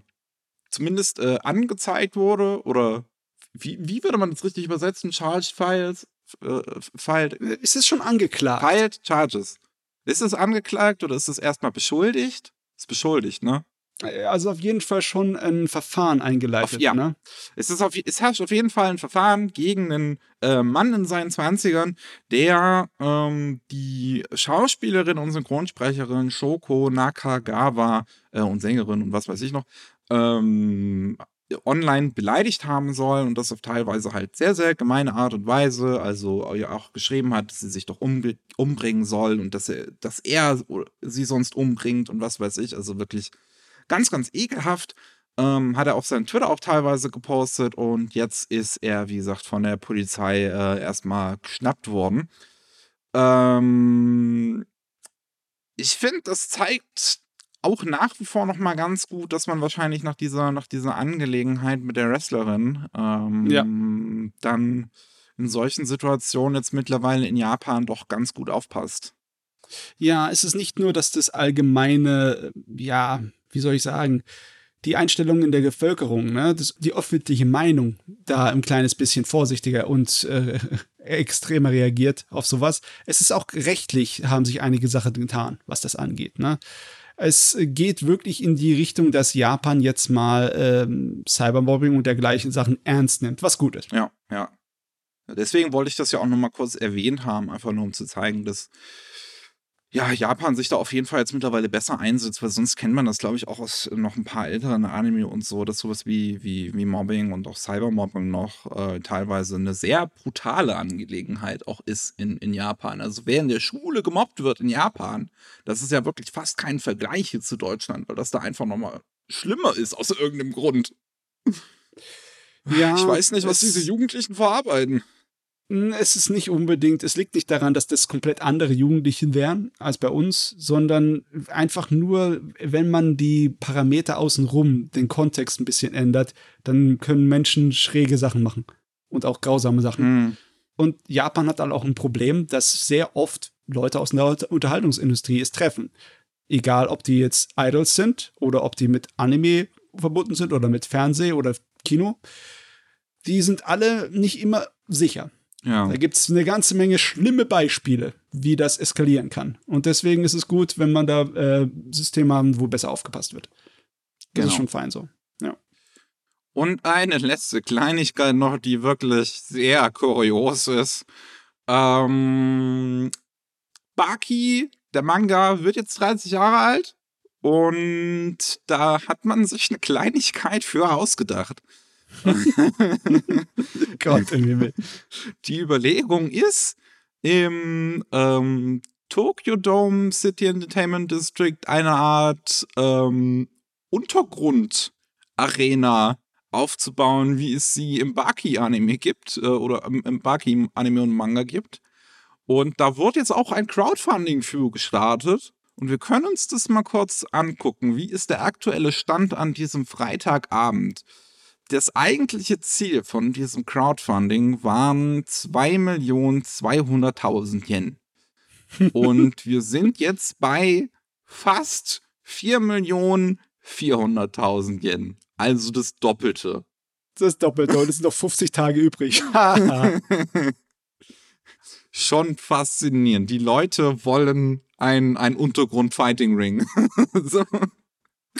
zumindest äh, angezeigt wurde, oder wie, wie würde man das richtig übersetzen? Charged Files? Äh, filed. Ist es schon angeklagt? Filed Charges. Ist es angeklagt oder ist es erstmal beschuldigt? Ist beschuldigt, ne? Also auf jeden Fall schon ein Verfahren eingeleitet. Auf, ja. Ne? Es, ist auf, es herrscht auf jeden Fall ein Verfahren gegen einen äh, Mann in seinen 20ern, der ähm, die Schauspielerin und Synchronsprecherin Shoko Nakagawa äh, und Sängerin und was weiß ich noch ähm, online beleidigt haben soll und das auf teilweise halt sehr, sehr gemeine Art und Weise. Also auch geschrieben hat, dass sie sich doch umbringen soll und dass er, dass er sie sonst umbringt und was weiß ich. Also wirklich Ganz, ganz ekelhaft. Ähm, hat er auf seinem Twitter auch teilweise gepostet und jetzt ist er, wie gesagt, von der Polizei äh, erstmal geschnappt worden. Ähm, ich finde, das zeigt auch nach wie vor noch mal ganz gut, dass man wahrscheinlich nach dieser, nach dieser Angelegenheit mit der Wrestlerin ähm, ja. dann in solchen Situationen jetzt mittlerweile in Japan doch ganz gut aufpasst. Ja, es ist nicht nur, dass das allgemeine, ja, wie soll ich sagen, die Einstellung in der Bevölkerung, ne, das, die öffentliche Meinung da ein kleines bisschen vorsichtiger und äh, extremer reagiert auf sowas. Es ist auch rechtlich, haben sich einige Sachen getan, was das angeht. Ne? Es geht wirklich in die Richtung, dass Japan jetzt mal ähm, Cybermobbing und dergleichen Sachen ernst nimmt, was gut ist. Ja, ja. Deswegen wollte ich das ja auch noch mal kurz erwähnt haben, einfach nur um zu zeigen, dass ja, Japan sich da auf jeden Fall jetzt mittlerweile besser einsetzt, weil sonst kennt man das, glaube ich, auch aus noch ein paar älteren Anime und so, dass sowas wie, wie, wie Mobbing und auch Cybermobbing noch äh, teilweise eine sehr brutale Angelegenheit auch ist in, in Japan. Also wer in der Schule gemobbt wird in Japan, das ist ja wirklich fast kein Vergleich hier zu Deutschland, weil das da einfach nochmal schlimmer ist aus irgendeinem Grund. Ja, ich weiß nicht, was diese Jugendlichen verarbeiten. Hm, es ist nicht unbedingt, es liegt nicht daran, dass das komplett andere Jugendliche wären als bei uns, sondern einfach nur, wenn man die Parameter außenrum, den Kontext ein bisschen ändert, dann können Menschen schräge Sachen machen und auch grausame Sachen. Mhm. Und Japan hat dann auch ein Problem, dass sehr oft Leute aus der Unterhaltungsindustrie es treffen. Egal, ob die jetzt Idols sind oder ob die mit Anime verbunden sind oder mit Fernseh oder Kino. Die sind alle nicht immer sicher. Ja. Da gibt es eine ganze Menge schlimme Beispiele, wie das eskalieren kann. Und deswegen ist es gut, wenn man da äh, Systeme haben, wo besser aufgepasst wird. Das genau. ist schon fein so. Ja. Und eine letzte Kleinigkeit noch, die wirklich sehr kurios ist. Ähm, Baki, der Manga, wird jetzt 30 Jahre alt. Und da hat man sich eine Kleinigkeit für ausgedacht. Gott im Himmel. Die Überlegung ist, im ähm, Tokyo Dome City Entertainment District eine Art ähm, Untergrund-Arena aufzubauen, wie es sie im Baki-Anime gibt äh, oder im, im Baki-Anime und Manga gibt. Und da wurde jetzt auch ein Crowdfunding für gestartet. Und wir können uns das mal kurz angucken. Wie ist der aktuelle Stand an diesem Freitagabend? Das eigentliche Ziel von diesem Crowdfunding waren 2.200.000 Yen. Und wir sind jetzt bei fast 4.400.000 Yen. Also das Doppelte. Das Doppelte und es sind noch 50 Tage übrig. Schon faszinierend. Die Leute wollen ein, ein Untergrund-Fighting-Ring. so.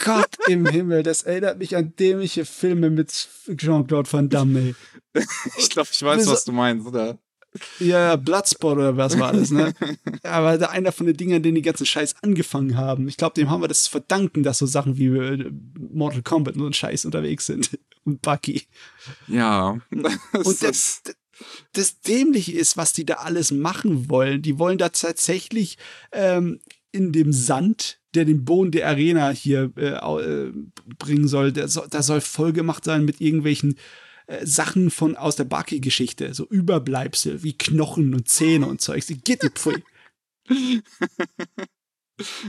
Gott im Himmel, das erinnert mich an dämliche Filme mit Jean-Claude Van Damme. ich glaube, ich weiß, was du meinst, oder? Ja, Bloodsport oder was war das, ne? Aber da einer von den Dingern, denen die ganzen Scheiß angefangen haben. Ich glaube, dem haben wir das zu verdanken, dass so Sachen wie äh, Mortal Kombat und Scheiß unterwegs sind. Und Bucky. Ja. Und das, das Dämliche ist, was die da alles machen wollen. Die wollen da tatsächlich ähm, in dem Sand, der den Boden der Arena hier äh, äh, bringen soll, der soll, da soll vollgemacht sein mit irgendwelchen äh, Sachen von aus der Baki-Geschichte, so Überbleibsel wie Knochen und Zähne und Zeugs. Die geht die Pfui.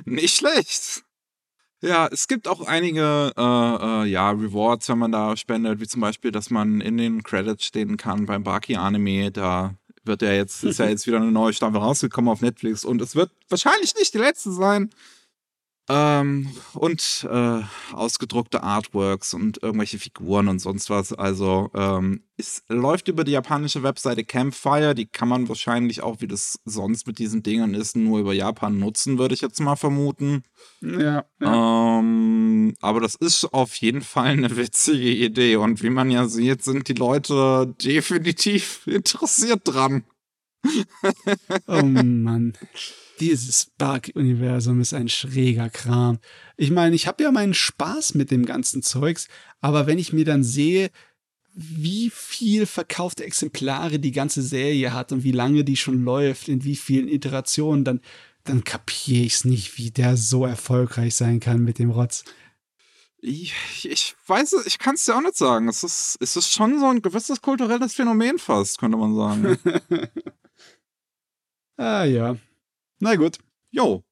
Nicht schlecht. Ja, es gibt auch einige äh, äh, ja, Rewards, wenn man da spendet, wie zum Beispiel, dass man in den Credits stehen kann beim Baki-Anime. Da wird ja jetzt, ist ja jetzt wieder eine neue Staffel rausgekommen auf Netflix und es wird wahrscheinlich nicht die letzte sein. Ähm, und äh, ausgedruckte Artworks und irgendwelche Figuren und sonst was. Also ähm, es läuft über die japanische Webseite Campfire. Die kann man wahrscheinlich auch, wie das sonst mit diesen Dingern ist, nur über Japan nutzen, würde ich jetzt mal vermuten. Ja. ja. Ähm, aber das ist auf jeden Fall eine witzige Idee. Und wie man ja sieht, sind die Leute definitiv interessiert dran. oh Mann dieses Spark-Universum ist ein schräger Kram. Ich meine, ich habe ja meinen Spaß mit dem ganzen Zeugs, aber wenn ich mir dann sehe, wie viel verkaufte Exemplare die ganze Serie hat und wie lange die schon läuft, in wie vielen Iterationen, dann, dann kapiere ich es nicht, wie der so erfolgreich sein kann mit dem Rotz. Ich, ich weiß es, ich kann es dir auch nicht sagen. Es ist, es ist schon so ein gewisses kulturelles Phänomen fast, könnte man sagen. ah ja. Na gut. Jo.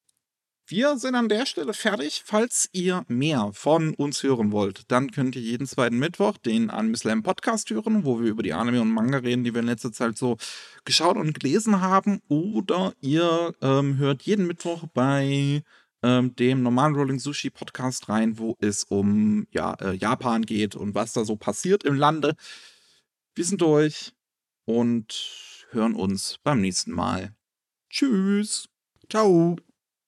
Wir sind an der Stelle fertig. Falls ihr mehr von uns hören wollt, dann könnt ihr jeden zweiten Mittwoch den Anime Slam Podcast hören, wo wir über die Anime und Manga reden, die wir in letzter Zeit so geschaut und gelesen haben. Oder ihr ähm, hört jeden Mittwoch bei ähm, dem normalen Rolling Sushi Podcast rein, wo es um ja, äh, Japan geht und was da so passiert im Lande. Wir sind durch und hören uns beim nächsten Mal. Tschüss. Ciao。